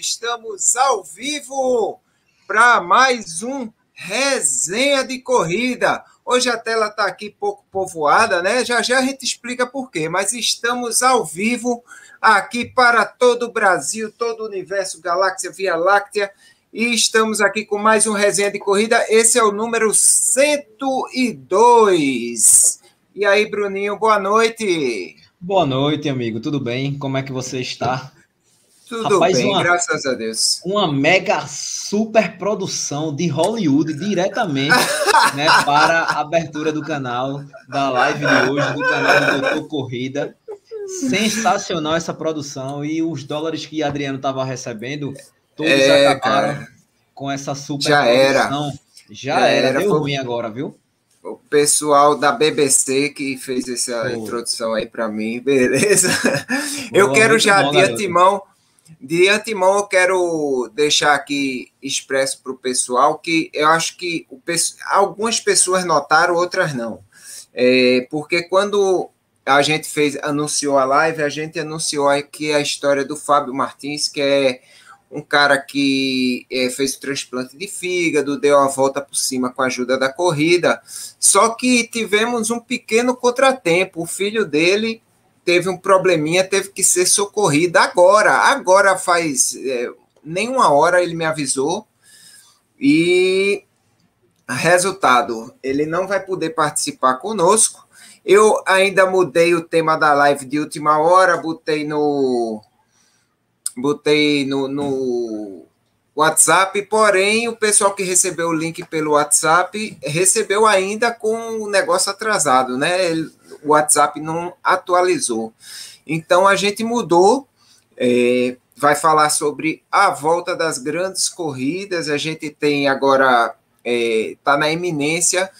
Estamos ao vivo para mais um resenha de corrida. Hoje a tela está aqui pouco povoada, né? Já já a gente explica por quê, mas estamos ao vivo aqui para todo o Brasil, todo o universo, galáxia, Via Láctea, e estamos aqui com mais um resenha de corrida. Esse é o número 102. E aí, Bruninho, boa noite. Boa noite, amigo. Tudo bem? Como é que você está? Tudo Rapaz, bem, uma, graças a Deus. Uma mega super produção de Hollywood diretamente né, para a abertura do canal, da live de hoje, do canal do Doutor Corrida. Sensacional essa produção e os dólares que Adriano estava recebendo, todos é, acabaram cara. com essa super Já produção. Era. Já, Já era, era. deu Foi... ruim agora, viu? o pessoal da BBC que fez essa introdução aí para mim, beleza? Boa, eu quero já bom, de antemão, de antemão eu quero deixar aqui expresso para o pessoal que eu acho que o, algumas pessoas notaram, outras não. É, porque quando a gente fez, anunciou a live, a gente anunciou aqui a história do Fábio Martins, que é um cara que é, fez o transplante de fígado, deu a volta por cima com a ajuda da corrida, só que tivemos um pequeno contratempo. O filho dele teve um probleminha, teve que ser socorrido agora. Agora faz é, nem uma hora ele me avisou. E resultado, ele não vai poder participar conosco. Eu ainda mudei o tema da live de última hora, botei no botei no, no WhatsApp, porém o pessoal que recebeu o link pelo WhatsApp recebeu ainda com o negócio atrasado, né? O WhatsApp não atualizou. Então a gente mudou, é, vai falar sobre a volta das grandes corridas. A gente tem agora, está é, na iminência,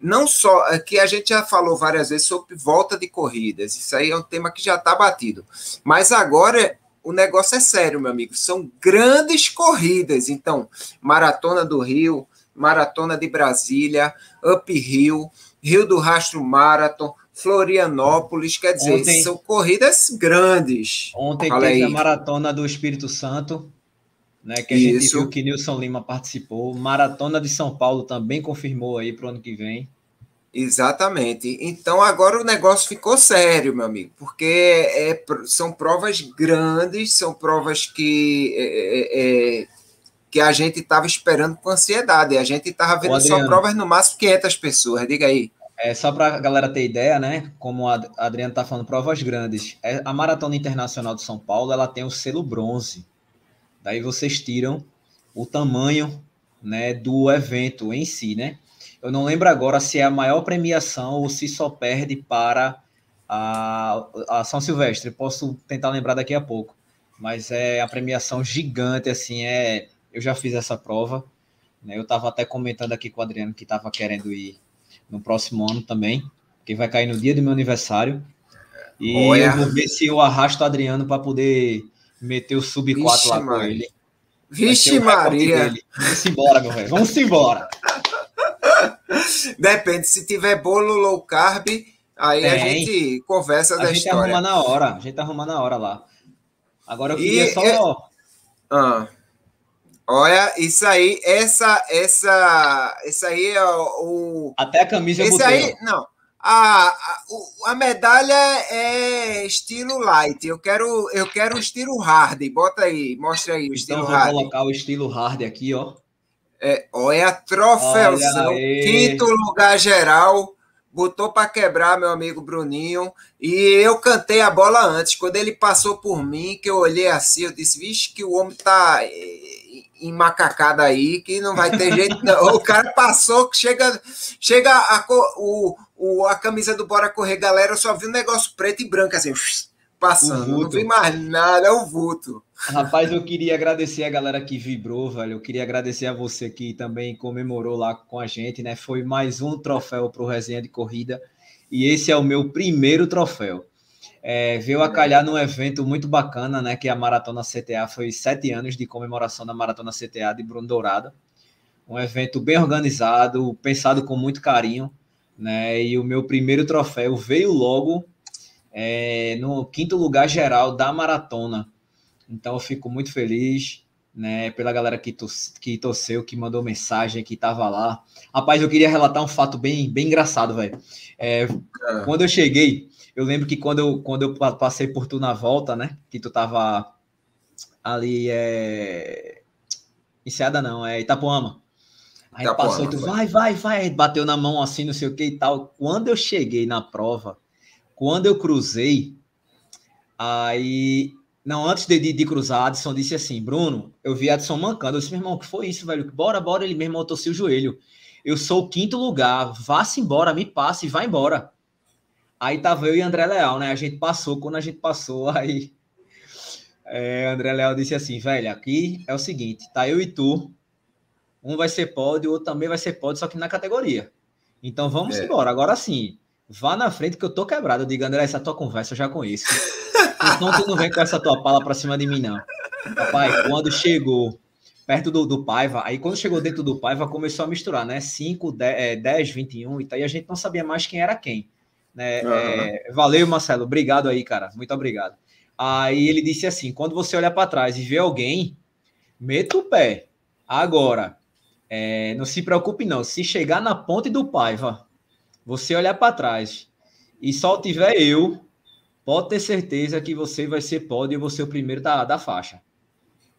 não só que a gente já falou várias vezes sobre volta de corridas, isso aí é um tema que já está batido, mas agora o negócio é sério, meu amigo. São grandes corridas. Então, Maratona do Rio, Maratona de Brasília, Up Rio, Rio do Rastro Marathon, Florianópolis, quer dizer, ontem, são corridas grandes. Ontem Fala teve aí. a Maratona do Espírito Santo, né, que a Isso. gente viu que Nilson Lima participou. Maratona de São Paulo também confirmou aí para o ano que vem. Exatamente. Então agora o negócio ficou sério, meu amigo, porque é, são provas grandes, são provas que, é, é, é que a gente estava esperando com ansiedade. A gente estava vendo só provas no máximo 500 pessoas. Diga aí. É, só para a galera ter ideia, né? Como a Adriana está falando, provas grandes. É, a Maratona Internacional de São Paulo ela tem o selo bronze. Daí vocês tiram o tamanho né, do evento em si, né? Eu não lembro agora se é a maior premiação ou se só perde para a, a São Silvestre. Posso tentar lembrar daqui a pouco. Mas é a premiação gigante, assim, é. Eu já fiz essa prova. Né? Eu estava até comentando aqui com o Adriano que estava querendo ir no próximo ano também, que vai cair no dia do meu aniversário. E Olha. eu vou ver se eu arrasto o Adriano para poder meter o sub 4 lá com ele. Vixe, Maria! Vamos embora, meu velho. Vamos embora. Depende, se tiver bolo low carb, aí Tem. a gente conversa a da gente história. Arruma na hora, a gente arruma na hora lá. Agora eu queria e, só. Eu... Ah. Olha, isso aí, essa, essa, isso aí é o. Até a camisa Esse aí, não. A, a, a, medalha é estilo light. Eu quero, eu quero o estilo hard. Bota aí, mostra aí o então, estilo vou hard. Vou colocar o estilo hard aqui, ó. É, olha, troféuzão, quinto lugar geral, botou para quebrar meu amigo Bruninho, e eu cantei a bola antes, quando ele passou por mim, que eu olhei assim, eu disse, vixe, que o homem tá macacada aí, que não vai ter jeito não. O cara passou, chega, chega a, o, o, a camisa do Bora Correr, galera, eu só vi um negócio preto e branco, assim, passando, não vi mais nada, é um vulto. Rapaz, eu queria agradecer a galera que vibrou, velho. Eu queria agradecer a você que também comemorou lá com a gente, né? Foi mais um troféu para o Resenha de Corrida. E esse é o meu primeiro troféu. É, veio a calhar num evento muito bacana, né? Que é a Maratona CTA foi sete anos de comemoração da Maratona CTA de Bruno Dourada. Um evento bem organizado, pensado com muito carinho, né? E o meu primeiro troféu veio logo é, no quinto lugar geral da maratona. Então eu fico muito feliz, né, pela galera que, tos, que torceu, que mandou mensagem, que tava lá. Rapaz, eu queria relatar um fato bem, bem engraçado, velho. É, é. Quando eu cheguei, eu lembro que quando eu, quando eu passei por tu na volta, né, que tu tava ali, é... Enseada não, é Itapuama. Aí Itapuama, passou, tu vai, vai, vai, bateu na mão assim, não sei o que e tal. Quando eu cheguei na prova, quando eu cruzei, aí não, antes de, de, de, cruzar, Adson disse assim: Bruno, eu vi Adson mancando. Eu disse, meu irmão, o que foi isso, velho? Bora, bora. Ele mesmo torceu o joelho. Eu sou o quinto lugar, vá-se embora, me passe e vá embora. Aí tava eu e André Leal, né? A gente passou, quando a gente passou, aí. É, André Leal disse assim: velho, aqui é o seguinte, tá eu e tu. Um vai ser pódio, o outro também vai ser pódio, só que na categoria. Então vamos é. embora. Agora sim, vá na frente que eu tô quebrado. Eu digo, André, essa tua conversa eu já conheço. Então tu não vem com essa tua pala pra cima de mim, não. Papai, quando chegou perto do, do Paiva, aí quando chegou dentro do Paiva, começou a misturar, né? 5, 10, 10 21 e tal, e a gente não sabia mais quem era quem. Né? Uhum. É, valeu, Marcelo. Obrigado aí, cara. Muito obrigado. Aí ele disse assim: quando você olha para trás e vê alguém, meta o pé. Agora, é, não se preocupe, não. Se chegar na ponte do Paiva, você olhar para trás e só tiver eu, pode ter certeza que você vai ser pódio e você é o primeiro da, da faixa.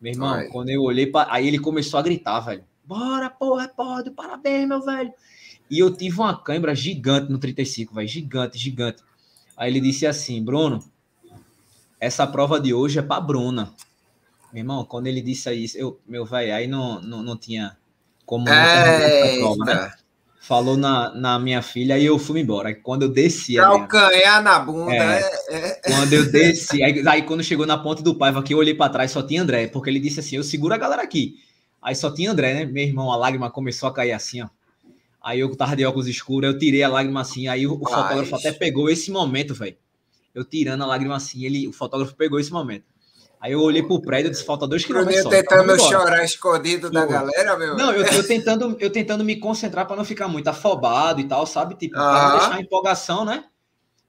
Meu irmão, Ai. quando eu olhei para. Aí ele começou a gritar, velho. Bora, porra, é pódio, parabéns, meu velho. E eu tive uma câimbra gigante no 35, velho. Gigante, gigante. Aí ele disse assim, Bruno, essa prova de hoje é para Bruna. Meu irmão, quando ele disse isso, eu, meu velho, aí não, não, não tinha como não prova, né? falou na, na minha filha e eu fui embora. Quando eu desci. Calcanhar na bunda. É, é, é. Quando eu desci. Aí, aí, quando chegou na ponte do Paiva, que eu olhei para trás, só tinha André, porque ele disse assim: eu seguro a galera aqui. Aí só tinha André, né? Meu irmão, a lágrima começou a cair assim, ó. Aí eu tava de óculos escuros, eu tirei a lágrima assim. Aí o, o fotógrafo até pegou esse momento, velho. Eu tirando a lágrima assim, ele, o fotógrafo pegou esse momento. Aí eu olhei pro prédio e disse, falta dois quilômetros só. tentando chorar escondido da galera, meu. Não, eu, eu, tentando, eu tentando me concentrar para não ficar muito afobado e tal, sabe? Tipo, não deixar a empolgação, né?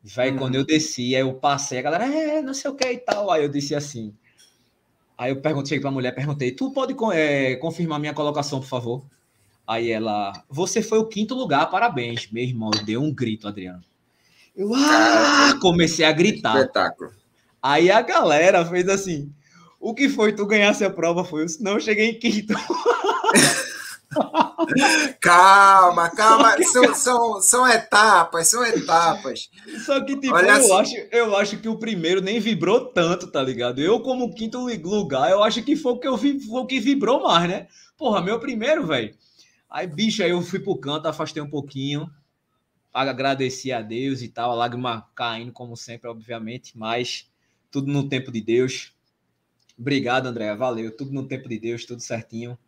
Véi, hum. quando eu desci, aí eu passei, a galera, é, não sei o que e tal. Aí eu disse assim. Aí eu perguntei pra mulher, perguntei, tu pode é, confirmar minha colocação, por favor? Aí ela, você foi o quinto lugar, parabéns. Meu irmão, deu um grito, Adriano. Eu ah, comecei a gritar. Espetáculo. Aí a galera fez assim: o que foi tu ganhasse a prova? Foi, não, eu cheguei em quinto. calma, calma, que... são, são, são etapas, são etapas. Só que, tipo, Olha eu, assim... acho, eu acho que o primeiro nem vibrou tanto, tá ligado? Eu, como quinto lugar, eu acho que foi o que eu vi, foi o que vibrou mais, né? Porra, meu primeiro, velho. Aí, bicho, aí eu fui pro canto, afastei um pouquinho, agradeci a Deus e tal, a lágrima caindo, como sempre, obviamente, mas tudo no tempo de Deus. Obrigado, André. Valeu. Tudo no tempo de Deus, tudo certinho.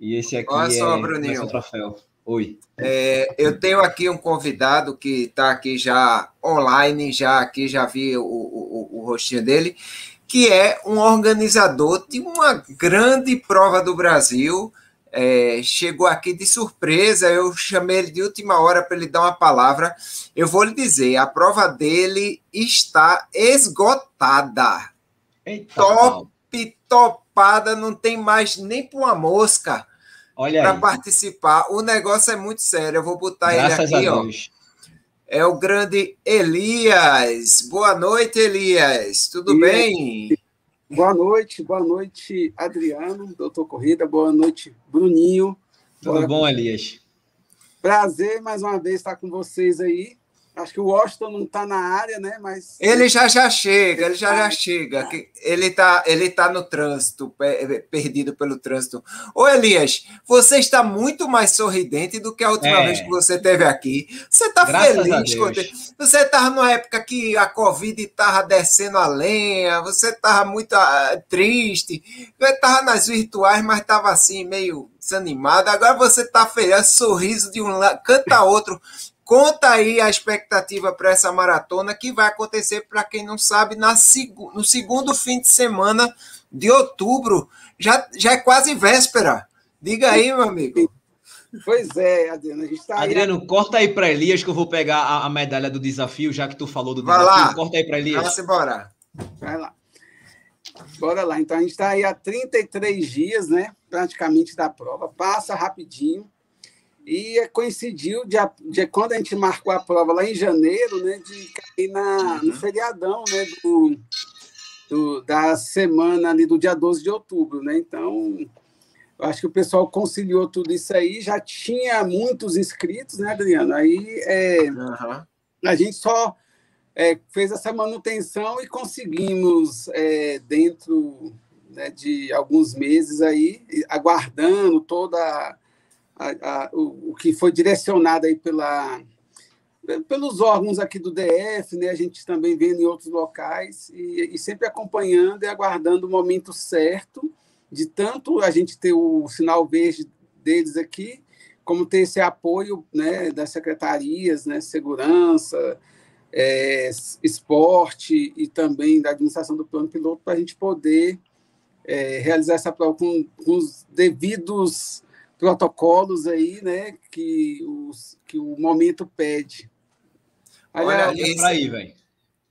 E esse aqui Olha só, é Bruninho. o troféu. Oi. É, eu tenho aqui um convidado que está aqui já online, já aqui já vi o, o, o rostinho dele, que é um organizador de uma grande prova do Brasil. É, chegou aqui de surpresa, eu chamei ele de última hora para ele dar uma palavra. Eu vou lhe dizer, a prova dele está esgotada. Eita, Top, topada, não tem mais nem para uma mosca para participar. O negócio é muito sério. Eu vou botar Graças ele aqui, ó. É o grande Elias. Boa noite, Elias. Tudo e... bem? Boa noite, boa noite, Adriano, doutor Corrida, boa noite, Bruninho. Tudo Bora... bom, Elias? Prazer mais uma vez estar com vocês aí. Acho que o Washington não está na área, né? Mas ele já já chega, ele já já chega. Ele está ele tá no trânsito, perdido pelo trânsito. Ô Elias, você está muito mais sorridente do que a última é. vez que você esteve aqui. Você está feliz? Você estava numa época que a Covid estava descendo a lenha, você estava muito uh, triste, estava nas virtuais, mas estava assim meio desanimado. Agora você está feliz, sorriso de um lado, canta outro. Conta aí a expectativa para essa maratona que vai acontecer, para quem não sabe, na, no segundo fim de semana de outubro. Já, já é quase véspera. Diga aí, meu amigo. Pois é, Adriano, a gente está Adriano, aí... corta aí para Elias que eu vou pegar a, a, medalha do desafio, já que tu falou do Vai desafio. Lá. Corta aí para Elias. Vamos embora. Vai lá. Bora lá. Então, a gente está aí há 33 dias, né? Praticamente da prova. Passa rapidinho. E coincidiu de, de, quando a gente marcou a prova lá em janeiro, né? De cair na, no feriadão, né? Do, do, da semana ali do dia 12 de outubro, né? Então, eu acho que o pessoal conciliou tudo isso aí. Já tinha muitos inscritos, né, Adriano? Aí é, uhum. a gente só é, fez essa manutenção e conseguimos, é, dentro né, de alguns meses aí, aguardando toda a, a, o, o, que foi direcionado aí pela, pelos órgãos aqui do DF, né, a gente também vendo em outros locais, e, e sempre acompanhando e aguardando o momento certo de tanto a gente ter o sinal verde deles aqui, como ter esse apoio né, das secretarias, né, segurança, é, esporte e também da administração do plano piloto para a gente poder é, realizar essa prova com, com, os devidos protocolos aí, né, que, os, que o momento pede. Olha, Olha esse, aí, velho.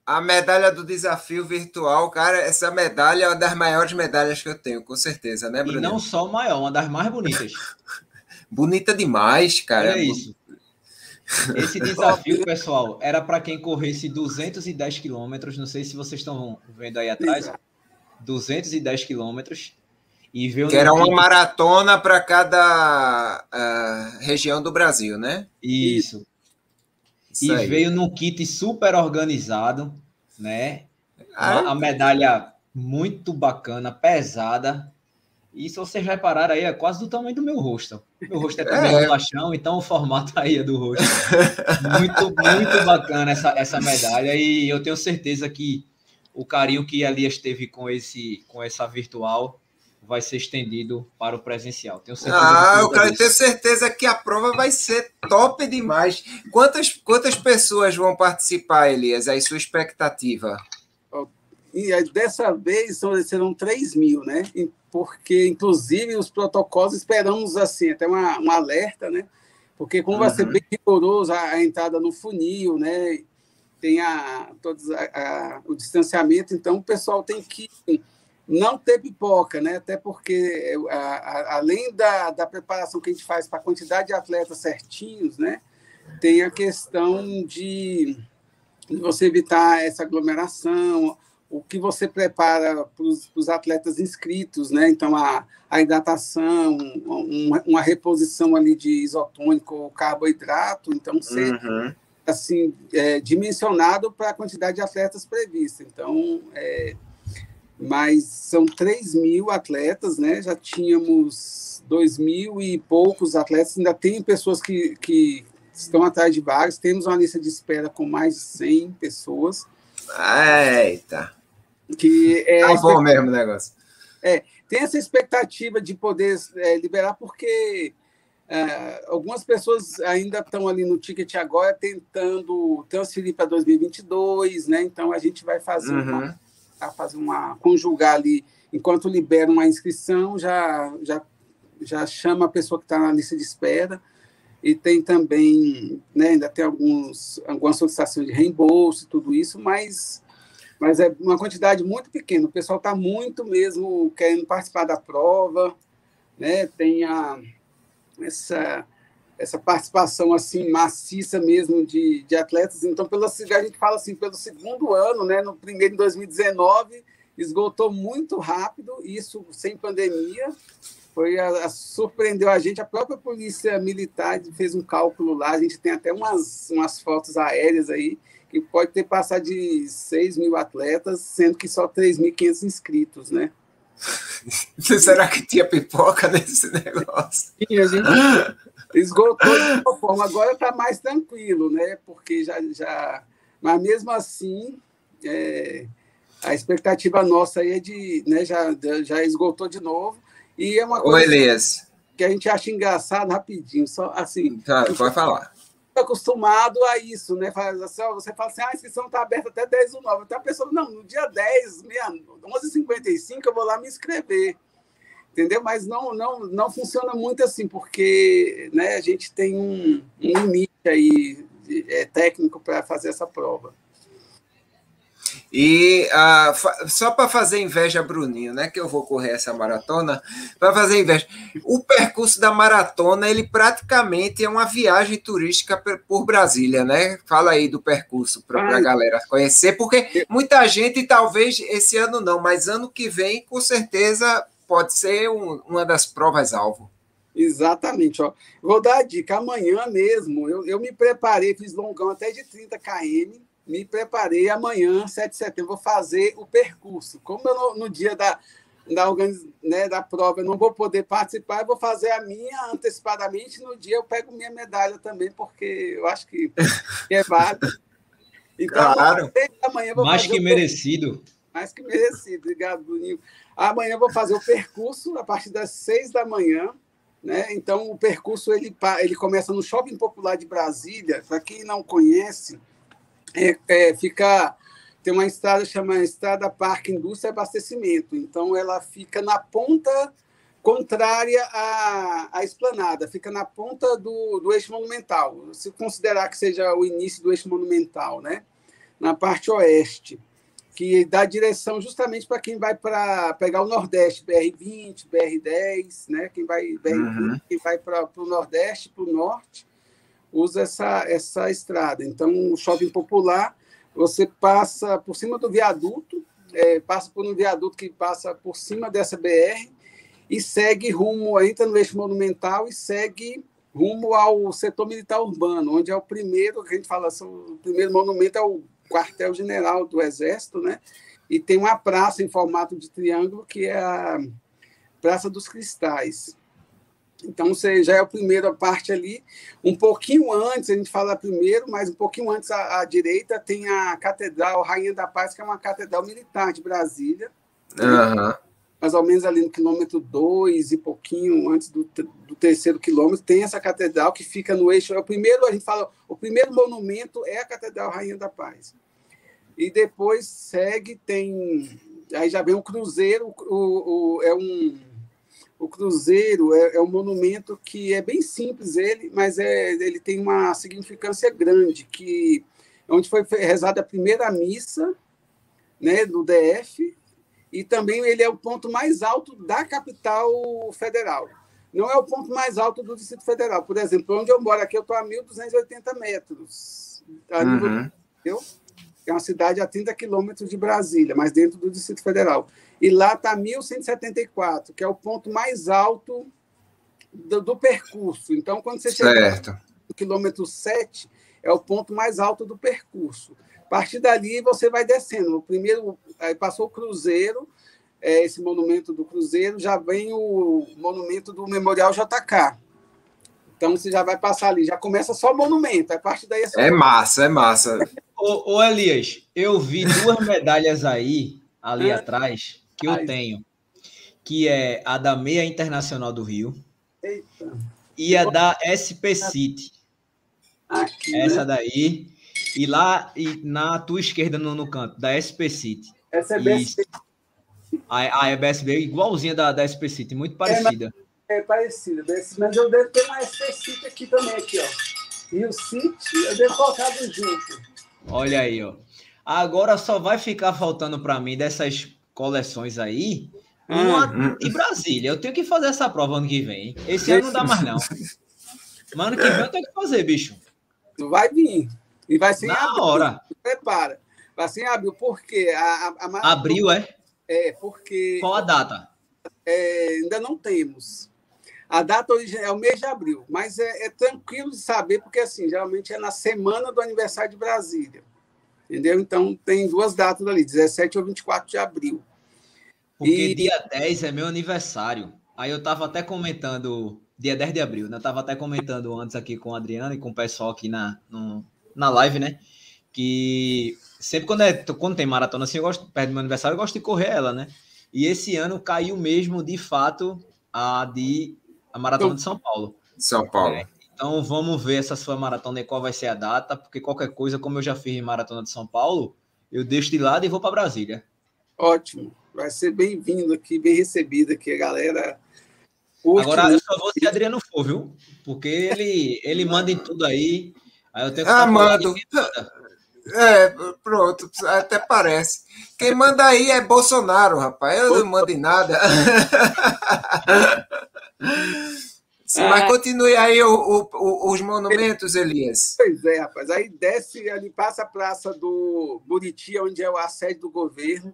A medalha do desafio virtual, cara, essa medalha é uma das maiores medalhas que eu tenho, com certeza, né, Bruno? E não só maior, uma das mais bonitas. Bonita demais, cara. É isso. Esse desafio, pessoal, era para quem corresse 210 quilômetros. Não sei se vocês estão vendo aí atrás. 210 quilômetros. E veio que era uma kit... maratona para cada uh, região do Brasil, né? Isso. Isso e aí. veio num kit super organizado, né? Ah, a medalha muito bacana, pesada. E se vocês repararam aí, é quase do tamanho do meu rosto. Meu rosto é também é. bolachão, então o formato aí é do rosto. muito, muito bacana essa, essa medalha. E eu tenho certeza que o carinho que Elias teve com, esse, com essa virtual vai ser estendido para o presencial. Tenho certeza. Ah, eu quero ter certeza que a prova vai ser top demais. Quantas, quantas pessoas vão participar, Elias? Aí sua expectativa? E dessa vez serão 3 mil, né? Porque, inclusive, os protocolos esperamos assim, até uma, um alerta, né? Porque como uhum. vai ser bem rigoroso a, a, entrada no funil, né? Tem a, todos a, a, o distanciamento, então o pessoal tem que não ter pipoca, né? Até porque, além da, da preparação que a gente faz para a quantidade de atletas certinhos, né? Tem a questão de você evitar essa aglomeração, o que você prepara para os atletas inscritos, né? Então, a, a hidratação, uma, uma reposição ali de isotônico ou carboidrato, então, ser uhum. assim, é, dimensionado para a quantidade de atletas prevista. Então, é, mas são 3 mil atletas, né? Já tínhamos 2 mil e poucos atletas, ainda tem pessoas que, que estão atrás de vagas, temos uma lista de espera com mais de 100 pessoas. Eita! Que é tá bom mesmo o negócio. É, tem essa expectativa de poder é, liberar, porque é, algumas pessoas ainda estão ali no ticket agora tentando transferir para 2022, né? Então a gente vai fazer uhum. uma, fazer uma conjugar ali enquanto libera uma inscrição, já já já chama a pessoa que está na lista de espera e tem também, né, ainda tem alguns algumas solicitações de reembolso, tudo isso, mas mas é uma quantidade muito pequena. O pessoal está muito mesmo querendo participar da prova, né? Tem a, essa, essa participação assim maciça mesmo de, de atletas. Então, pelo, a gente fala assim, pelo segundo ano, né? No primeiro em 2019 esgotou muito rápido, isso sem pandemia. Foi a, a, surpreendeu a gente. A própria polícia militar fez um cálculo lá. A gente tem até umas, umas fotos aéreas aí que pode ter passado de 6 mil atletas, sendo que só 3.500 inscritos, né? Será que tinha pipoca nesse negócio? Sim, a gente esgotou de uma forma. Agora está mais tranquilo, né? Porque já. já... Mas mesmo assim, é... a expectativa nossa aí é de. Né, já, já esgotou de novo. E é uma coisa Ô, Elias. que a gente acha engraçado rapidinho. Só assim. Tá, pode falar acostumado a isso, né? Assim, você fala assim, ah, a inscrição está aberta até 10 do 9. Então a pessoa, não, no dia 10, 11h55 eu vou lá me inscrever. Entendeu? Mas não, não, não funciona muito assim, porque né, a gente tem um, um limite aí é, técnico para fazer essa prova. E uh, só para fazer inveja a Bruninho, né? Que eu vou correr essa maratona, para fazer inveja. O percurso da maratona, ele praticamente é uma viagem turística por Brasília, né? Fala aí do percurso para a galera conhecer, porque muita gente, talvez esse ano não, mas ano que vem, com certeza, pode ser um, uma das provas-alvo. Exatamente, ó. Vou dar a dica. Amanhã mesmo, eu, eu me preparei, fiz longão até de 30 km me preparei amanhã, 7 de setembro, vou fazer o percurso. Como eu no, no dia da, da, organiz, né, da prova eu não vou poder participar, eu vou fazer a minha antecipadamente. No dia eu pego minha medalha também, porque eu acho que, que é válido. Então, claro. amanhã vou Mais que merecido. Mais que merecido, obrigado, Bruninho. Amanhã vou fazer o percurso a partir das 6 da manhã. Né? Então, o percurso ele, ele começa no Shopping Popular de Brasília. Para quem não conhece, é, é, fica tem uma estrada chamada Estrada Parque Indústria e Abastecimento. Então, ela fica na ponta contrária à, à esplanada, fica na ponta do, do eixo monumental. Se considerar que seja o início do eixo monumental, né? na parte oeste, que dá direção justamente para quem vai para pegar o Nordeste, BR-20, BR-10, né? quem vai, uhum. quem vai para o Nordeste, para o Norte usa essa, essa estrada. Então, o shopping popular, você passa por cima do viaduto, é, passa por um viaduto que passa por cima dessa BR e segue rumo, entra no eixo monumental e segue rumo ao setor militar urbano, onde é o primeiro, que a gente fala, o primeiro monumento é o quartel-general do Exército, né? E tem uma praça em formato de triângulo, que é a Praça dos Cristais. Então, você já é a primeira parte ali. Um pouquinho antes, a gente fala primeiro, mas um pouquinho antes à, à direita tem a Catedral Rainha da Paz, que é uma catedral militar de Brasília. Uhum. Mais ou menos ali no quilômetro 2 e pouquinho antes do, do terceiro quilômetro, tem essa catedral que fica no eixo. É o primeiro, a gente fala, o primeiro monumento é a Catedral Rainha da Paz. E depois segue, tem. Aí já vem o Cruzeiro, o, o é um o Cruzeiro é, é, um monumento que é bem simples ele, mas é, ele tem uma significância grande, que é onde foi rezada a primeira missa né, do DF, e também ele é o ponto mais alto da capital federal. Não é o ponto mais alto do Distrito Federal. Por exemplo, onde eu moro aqui, eu estou a 1.280 metros. A uhum. é uma cidade a 30 quilômetros de Brasília, mas dentro do Distrito Federal. E lá está 1.174, que é o ponto mais alto do, do percurso. Então, quando você certo. chega no quilômetro 7, é o ponto mais alto do percurso. A partir dali, você vai descendo. O primeiro, aí passou o Cruzeiro, é, esse monumento do Cruzeiro, já vem o monumento do Memorial JK. Então, você já vai passar ali, já começa só o monumento. A partir daí é, é massa, é massa. Ô, ô, Elias, eu vi duas medalhas aí, ali é. atrás, que eu tenho. Que é a da Meia Internacional do Rio. Eita. E a da SP City. Aqui, né? Essa né? daí. E lá e na tua esquerda, no, no canto, da SP City. Essa é BSB. A, a EBSB igualzinha da, da SP City, muito parecida. É, é parecida, mas eu devo ter uma SP City aqui também, aqui, ó. E o City eu devo colocar junto. Olha aí, ó. Agora só vai ficar faltando para mim dessas coleções aí uma hum, de Brasília. Eu tenho que fazer essa prova ano que vem. Esse ano não dá mais, não. Mas ano que vem eu tenho que fazer, bicho. Vai vir. E vai ser Na abril. hora. Prepara. Vai ser em abril, porque a, a, a Abril, é? É, porque. Qual a data? É, ainda não temos. A data original é o mês de abril, mas é, é, tranquilo de saber, porque assim, geralmente é na semana do aniversário de Brasília. Entendeu? Então tem duas datas ali, 17 ou 24 de abril. Porque e... dia 10 é meu aniversário. Aí eu estava até comentando, dia 10 de abril, né? Eu tava até comentando antes aqui com o Adriano e com o pessoal aqui na, no, na live, né? Que sempre quando, é, quando tem maratona assim, eu gosto, perto do meu aniversário, eu gosto de correr ela, né? E esse ano caiu mesmo, de fato, a de a Maratona de São Paulo. São Paulo. É, então vamos ver essa sua maratona e qual vai ser a data, porque qualquer coisa, como eu já fiz em Maratona de São Paulo, eu deixo de lado e vou para Brasília. Ótimo. vai ser bem-vindo aqui, bem recebido aqui, a galera. Agora eu só vou se Adriano for, viu? Porque ele, ele manda em tudo aí. Aí eu tenho que ah, mando. É, pronto, até parece. Quem manda aí é Bolsonaro, rapaz. Eu não mando em nada. Mas é. continue aí o, o, o, os monumentos, Elias. Pois é, rapaz. Aí desce ali, passa a Praça do Buriti, onde é a sede do governo.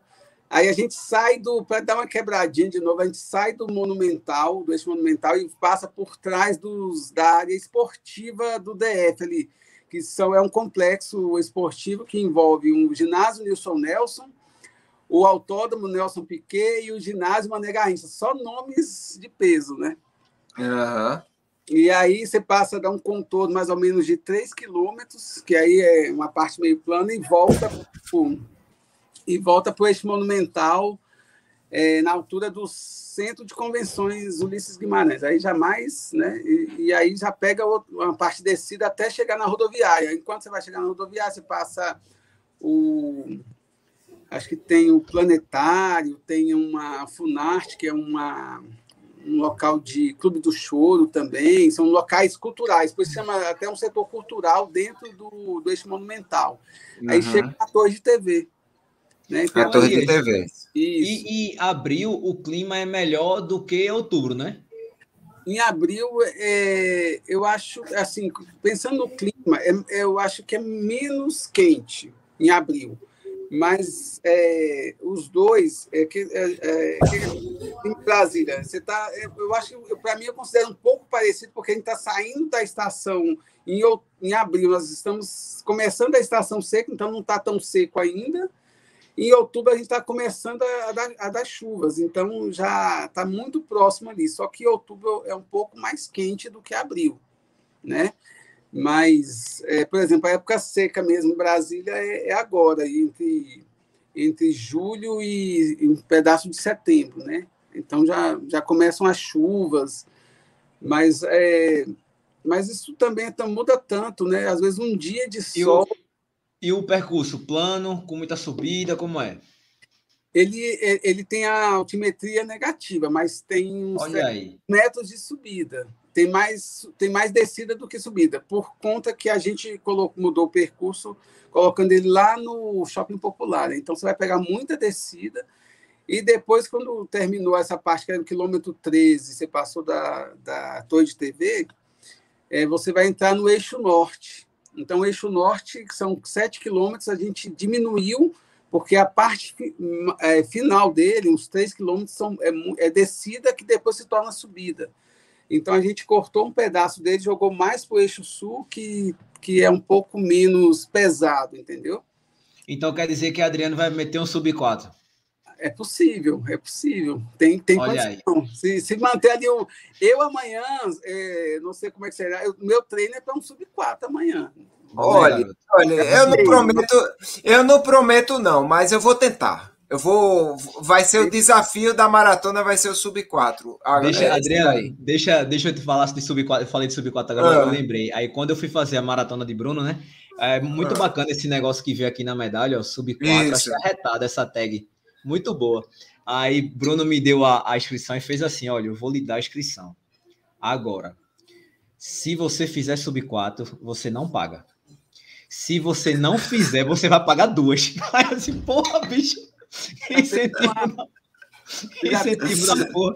Aí a gente sai do. Para dar uma quebradinha de novo, a gente sai do Monumental, do eixo Monumental, e passa por trás dos, da área esportiva do DF ali, que são, é um complexo esportivo que envolve um ginásio Nilson Nelson, o autódromo Nelson Piquet e o ginásio Mané Garrincha. Só nomes de peso, né? Uhum. E aí você passa a dar um contorno mais ou menos de 3 quilômetros, que aí é uma parte meio plana, e volta pro, e volta para o eixo monumental é, na altura do Centro de Convenções Ulisses Guimarães. Aí já mais, né? E, e aí já pega uma parte descida até chegar na rodoviária. Enquanto você vai chegar na rodoviária, você passa o. Acho que tem o Planetário, tem uma Funarte, que é uma um local de clube do choro também, são locais culturais, por isso chama até um setor cultural dentro do, do eixo monumental. Uhum. Aí chega a torre de TV. Né? Então, a torre de TV. E, e abril o clima é melhor do que outubro, né? Em abril, é, eu acho, assim, pensando no clima, é, eu acho que é menos quente em abril mas é, os dois é que, é, é que em Brasília você tá eu acho para mim eu considero um pouco parecido porque a gente está saindo da estação em, em abril nós estamos começando a estação seca então não está tão seco ainda em outubro a gente está começando a, dar, a, dar, chuvas então já está muito próximo ali só que outubro é um pouco mais quente do que abril né mas, é, por exemplo, a época seca mesmo, Brasília é, é agora, entre, entre julho e, e, um pedaço de setembro, né? Então já, já começam as chuvas, mas, é, mas isso também então, muda tanto, né? Às vezes um dia de sol. E e o percurso plano, com muita subida, como é? Ele, ele tem a altimetria negativa, mas tem uns metros de subida tem mais, tem mais descida do que subida, por conta que a gente colocou, mudou o percurso, colocando ele lá no shopping popular. Então, você vai pegar muita descida, e depois, quando terminou essa parte, que era no quilômetro 13, você passou da, da torre de TV, é, você vai entrar no eixo norte. Então, o eixo norte, que são 7 quilômetros, a gente diminuiu, porque a parte é, final dele, uns 3 quilômetros, são, é, é descida que depois se torna subida. Então a gente cortou um pedaço dele, jogou mais para o eixo sul, que, que é um pouco menos pesado, entendeu? Então quer dizer que Adriano vai meter um sub 4? É possível, é possível. Tem, tem Olha condição. Se, se manter ali, eu, eu amanhã, é, não sei como é que será, o meu treino é para um sub 4 amanhã. Olha, olha, eu não prometo, eu não prometo não, mas eu vou tentar. Eu vou. Vai ser o desafio da maratona, vai ser o sub 4. Deixa, é, Adriano, deixa, deixa eu te falar de sub 4. Eu falei de sub 4 agora, ah. eu lembrei. Aí quando eu fui fazer a maratona de Bruno, né? É muito ah. bacana esse negócio que veio aqui na medalha, ó, sub 4. Achei arretada essa tag. Muito boa. Aí Bruno me deu a, a inscrição e fez assim: olha, eu vou lhe dar a inscrição. Agora, se você fizer sub 4, você não paga. Se você não fizer, você vai pagar duas. Aí assim, porra, bicho. Incentivo. Incentivo da porra.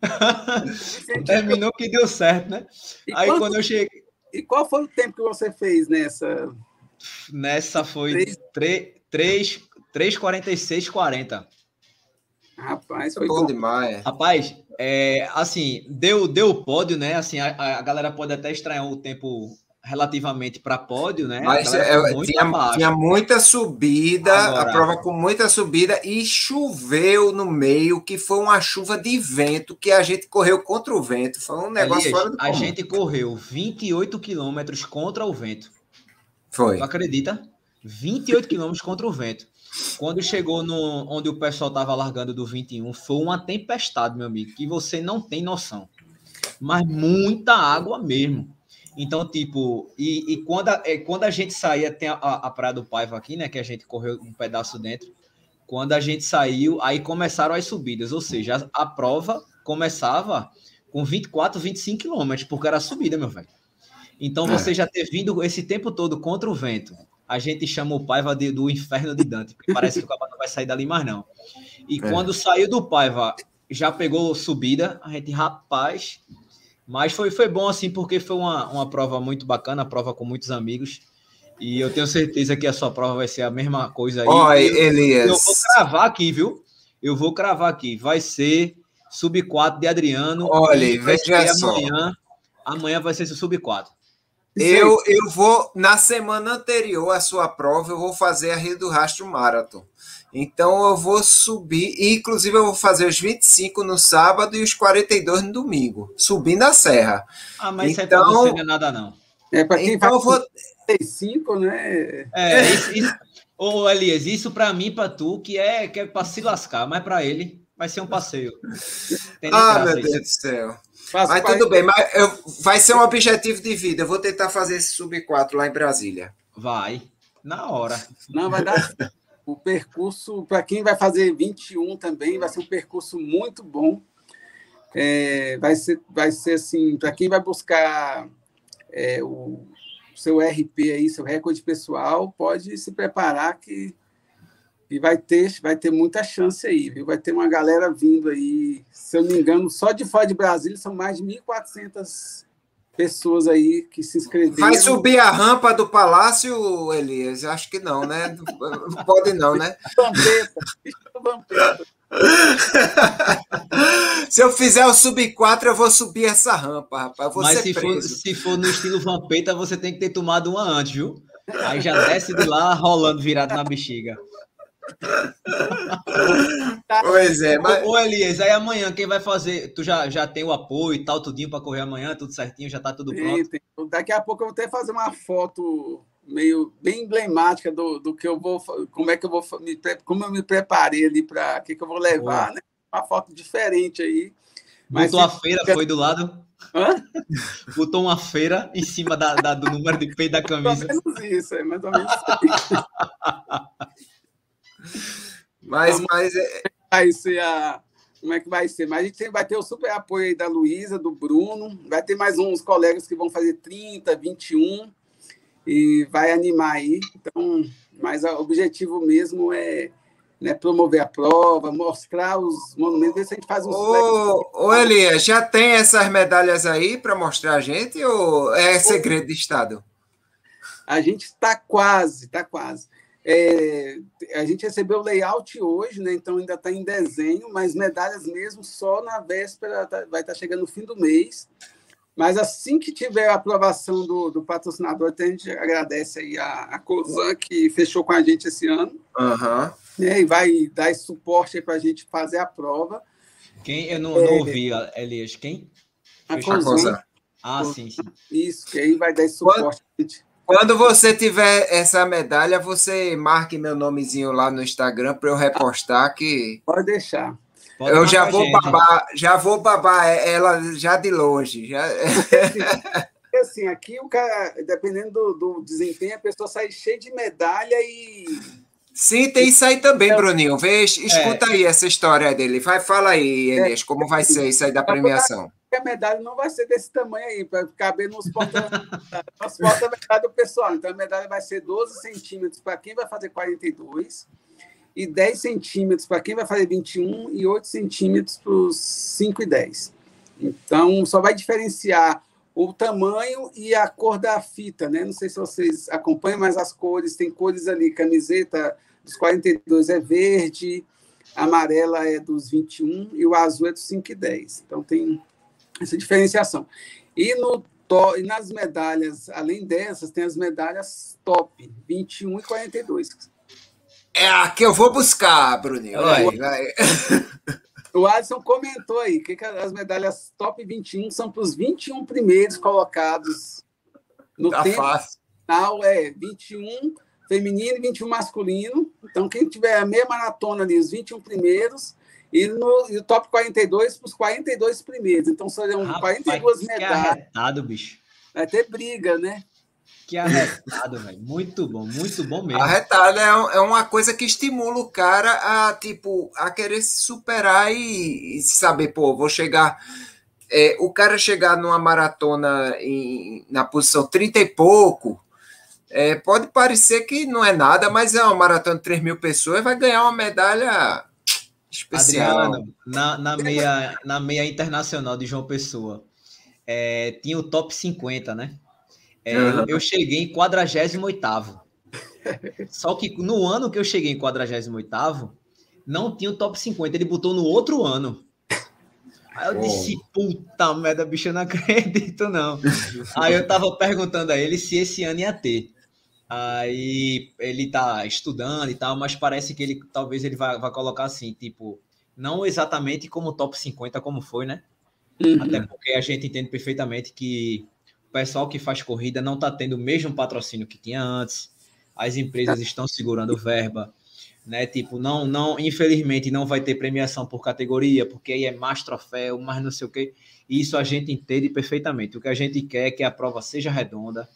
Terminou que deu certo, né? E Aí quando, quando eu cheguei. E qual foi o tempo que você fez nessa? Nessa foi 3,46,40. Rapaz, foi bom, demais. Rapaz, é, assim, deu, deu o pódio, né? Assim, a, a galera pode até estranhar o tempo relativamente para pódio, né? Mas é, tinha, tinha, muita subida, Agora, a prova com muita subida e choveu no meio, que foi uma chuva de vento que a gente correu contra o vento. Foi um negócio Elias, fora do A comum. gente correu 28 quilômetros contra o vento. Foi. Tu acredita? 28 quilômetros contra o vento. Quando chegou no onde o pessoal estava largando do 21, foi uma tempestade, meu amigo, que você não tem noção. Mas muita água mesmo. Então, tipo, e, e quando, a, é, quando a gente saía, tem a, a Praia do Paiva aqui, né? Que a gente correu um pedaço dentro. quando a gente saiu, aí começaram as subidas, ou seja, a, a prova começava com 24, 25 quilômetros, porque era subida, meu velho. Então é. você já ter vindo esse tempo todo contra o vento, a gente chama o Paiva de, do inferno de Dante, porque parece que o Cabo não vai sair dali mais não. E é. quando saiu do Paiva, já pegou subida, a gente, rapaz, mas foi, foi bom assim, porque foi uma, uma prova muito bacana, prova com muitos amigos. E eu tenho certeza que a sua prova vai ser a mesma coisa aí. Oi, Elias. Eu vou cravar aqui, viu? Eu vou cravar aqui. Vai ser sub 4 de Adriano. Olha, veja só. Amanhã, amanhã vai ser sub 4. Eu, eu vou, na semana anterior à sua prova, eu vou fazer a Rio do Rastro Marathon. Então eu vou subir, inclusive eu vou fazer os 25 no sábado e os 42 no domingo, subindo a serra. Ah, mas então, isso aí pra você não é nada não. É para quem então, faz vou... 35, né? É, isso, isso... Ô, Elias, isso para mim, para tu, que é, que é para se lascar, mas para ele vai ser um passeio. ah, meu Deus do céu. Faço mas tudo bem, mas eu, vai ser um objetivo de vida. Eu vou tentar fazer esse sub 4 lá em Brasília. Vai, na hora. Não, vai dar. o percurso, para quem vai fazer 21 também, vai ser um percurso muito bom. É, vai, ser, vai ser assim, para quem vai buscar é, o seu RP aí, seu recorde pessoal, pode se preparar que, que vai ter vai ter muita chance aí, viu? Vai ter uma galera vindo aí, se eu não me engano, só de fora de Brasília são mais de 1.400 pessoas aí que se inscreveram. Vai subir a rampa do palácio, Elias? Acho que não, né? Não pode não, né? Vampeta, vampeta. se eu fizer o sub 4, eu vou subir essa rampa, rapaz. Mas se for, se for, no estilo vampeta, você tem que ter tomado uma antes, viu? Aí já desce de lá rolando virado na bexiga. pois é, mas... Ô, Elias, aí amanhã quem vai fazer? Tu já, já tem o apoio e tal, tudinho para correr amanhã, tudo certinho, já tá tudo pronto? Daqui a pouco eu vou até fazer uma foto meio bem emblemática do, do que eu vou, como é que eu vou, me, como eu me preparei ali para o que, que eu vou levar, né? Uma foto diferente aí. Mas Botou a feira, foi do lado? Hã? Botou uma feira em cima da, da, do número de peito da camisa. Mais ou menos isso, é mais ou menos isso. Mas, mas é... vai ser a. Como é que vai ser? Mas a gente vai ter o super apoio aí da Luísa, do Bruno, vai ter mais uns colegas que vão fazer 30, 21 e vai animar aí. Então, mas o objetivo mesmo é né, promover a prova, mostrar os monumentos, ver se a gente faz um. Ô, ô Elias, já tem essas medalhas aí para mostrar a gente ou é segredo de Estado? A gente está quase, está quase. É, a gente recebeu o layout hoje, né? então ainda está em desenho, mas medalhas mesmo só na véspera, tá, vai estar tá chegando no fim do mês. Mas assim que tiver a aprovação do, do patrocinador, a gente agradece aí a, a COSAN, que fechou com a gente esse ano. Uhum. Né, e vai dar esse suporte para a gente fazer a prova. Quem? Eu não, é, não ouvi, Elias. Quem? A COSAN. Ah, sim, sim. Isso, que aí vai dar esse suporte. Quando você tiver essa medalha, você marque meu nomezinho lá no Instagram para eu repostar que. Pode deixar. Pode eu já vou gente. babar, já vou babar ela já de longe. Já... assim, aqui o cara, dependendo do, do, desempenho, a pessoa sai cheia de medalha e. Sim, tem isso aí também, Bruninho. Vê, escuta é. aí essa história dele. Vai, fala aí, Elias, como vai ser isso aí da premiação a medalha não vai ser desse tamanho aí, para caber nos porta-medalha do pessoal. Então, a medalha vai ser 12 centímetros para quem vai fazer 42, e 10 centímetros para quem vai fazer 21, e 8 centímetros para os 5 e 10. Então, só vai diferenciar o tamanho e a cor da fita, né? Não sei se vocês acompanham, mas as cores, tem cores ali, camiseta dos 42 é verde, amarela é dos 21 e o azul é dos 5 e 10. Então, tem essa diferenciação. E, no e nas medalhas, além dessas, tem as medalhas top, 21 e 42. É a que eu vou buscar, Bruninho. Vai, o, vai. o Alisson comentou aí que as medalhas top 21 são para os 21 primeiros colocados no tá tempo fácil. final, é 21 feminino e 21 masculino. Então, quem tiver a meia maratona ali, os 21 primeiros, e no e o top 42 para os 42 primeiros. Então serão Rapaz, 42 medalhas. Arretado, bicho. Vai ter briga, né? Que arretado, velho. Muito bom, muito bom mesmo. Arretado é, é uma coisa que estimula o cara a, tipo, a querer se superar e, e saber, pô, vou chegar. É, o cara chegar numa maratona em, na posição 30 e pouco, é, pode parecer que não é nada, mas é uma maratona de 3 mil pessoas, vai ganhar uma medalha especial. Adriano, na, na, meia, na meia internacional de João Pessoa, é, tinha o top 50, né? É, uhum. Eu cheguei em 48 Só que no ano que eu cheguei em 48 não tinha o top 50, ele botou no outro ano. Aí eu disse, puta merda, bicho, eu não acredito, não. Aí eu tava perguntando a ele se esse ano ia ter. Aí ele tá estudando e tal, mas parece que ele talvez ele vai, vai colocar assim, tipo, não exatamente como top 50 como foi, né? Uhum. Até porque a gente entende perfeitamente que o pessoal que faz corrida não está tendo o mesmo patrocínio que tinha antes. As empresas estão segurando verba, né? Tipo, não, não, infelizmente não vai ter premiação por categoria, porque aí é mais troféu, mais não sei o quê. Isso a gente entende perfeitamente. O que a gente quer é que a prova seja redonda,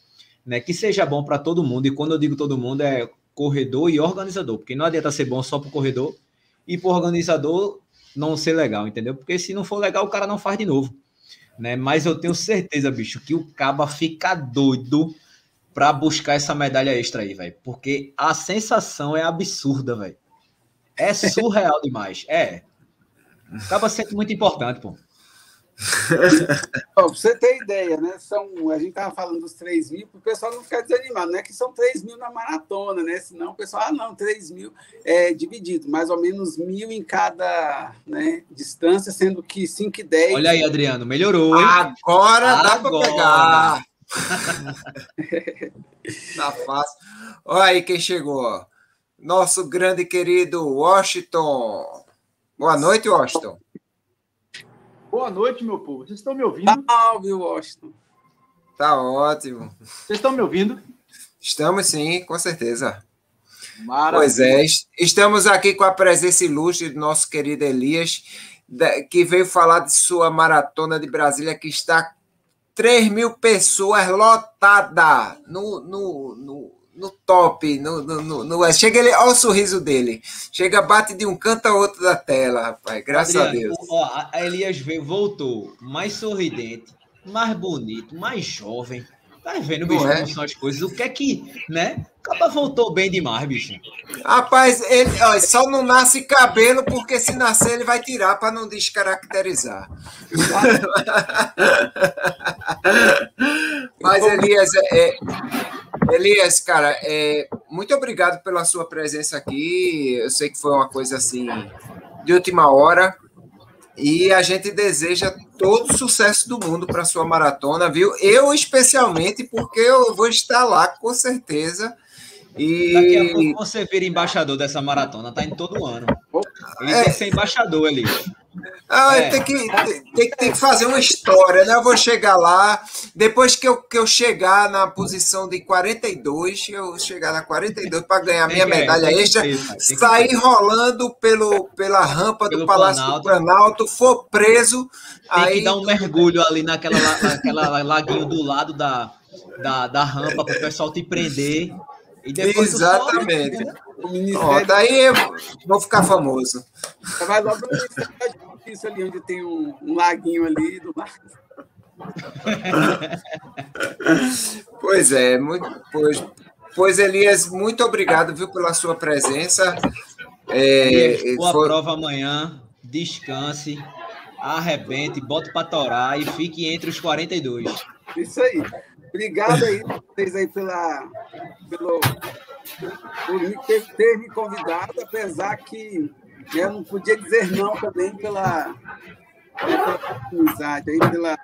né? Que seja bom para todo mundo. E quando eu digo todo mundo é corredor e organizador, porque não adianta ser bom só para o corredor e para o organizador não ser legal, entendeu? Porque se não for legal, o cara não faz de novo né? Mas eu tenho certeza, bicho, que o Caba fica doido para buscar essa medalha extra aí, velho. Porque a sensação é absurda, velho. É surreal demais. É. O Caba muito importante, pô. Pra você ter ideia, né? São, a gente estava falando dos 3 mil, para o pessoal não ficar desanimado, não é que são 3 mil na maratona, né? Senão o pessoal, ah, não, 3 mil é dividido, mais ou menos mil em cada né, distância, sendo que 5 e 10. Olha aí, Adriano, melhorou, hein? Agora dá para pegar. tá fácil. Olha aí quem chegou. Nosso grande querido Washington. Boa noite, Washington. Boa noite, meu povo. Vocês estão me ouvindo? Salve, Washington. Tá ótimo. Vocês estão me ouvindo? Estamos sim, com certeza. Maravilha. Pois é, estamos aqui com a presença ilustre do nosso querido Elias, que veio falar de sua maratona de Brasília, que está 3 mil pessoas lotada no, no, no, no top, no, no, no, no, chega ele, olha o sorriso dele, chega, bate de um canto a outro da tela, rapaz, graças Adriano, a Deus. Ó, a Elias veio, voltou mais sorridente, mais bonito, mais jovem, tá vendo, bicho, é? como são as coisas, o que é que, né, Acaba voltou bem demais, bicho. Rapaz, ele ó, só não nasce cabelo porque se nascer ele vai tirar para não descaracterizar. Mas Elias, é, é Elias, cara, é, muito obrigado pela sua presença aqui. Eu sei que foi uma coisa assim de última hora. E a gente deseja todo o sucesso do mundo para sua maratona, viu? Eu, especialmente, porque eu vou estar lá com certeza. E... Daqui a pouco você vira embaixador dessa maratona, tá em todo ano. Ele é. tem que ser embaixador ali. Ah, é. tem, que, tem, tem, que fazer uma história, né? Eu vou chegar lá, depois que eu, que eu chegar na posição de 42, eu chegar na 42 para ganhar minha medalha é, extra, sair rolando pelo, pela rampa pelo do Palácio Planalto. do Planalto, for preso. Tem aí... que dar um mergulho ali naquela, naquela laguinho do lado da, da, da rampa para o pessoal te prender. Exatamente. Sobe, né? O Ministério... daí eu vou ficar famoso. Você vai logo no Ministério da Justiça ali, onde tem um, um laguinho ali do lado. pois é, muito, pois, pois Elias, muito obrigado viu, pela sua presença. É, boa for... prova amanhã, descanse, arrebente, bote para torar e fique entre os 42. Isso aí. Obrigado aí, vocês aí pela, pelo, por ter, ter, me convidado, apesar que eu não podia dizer não também pela, pela oportunidade, aí, pela,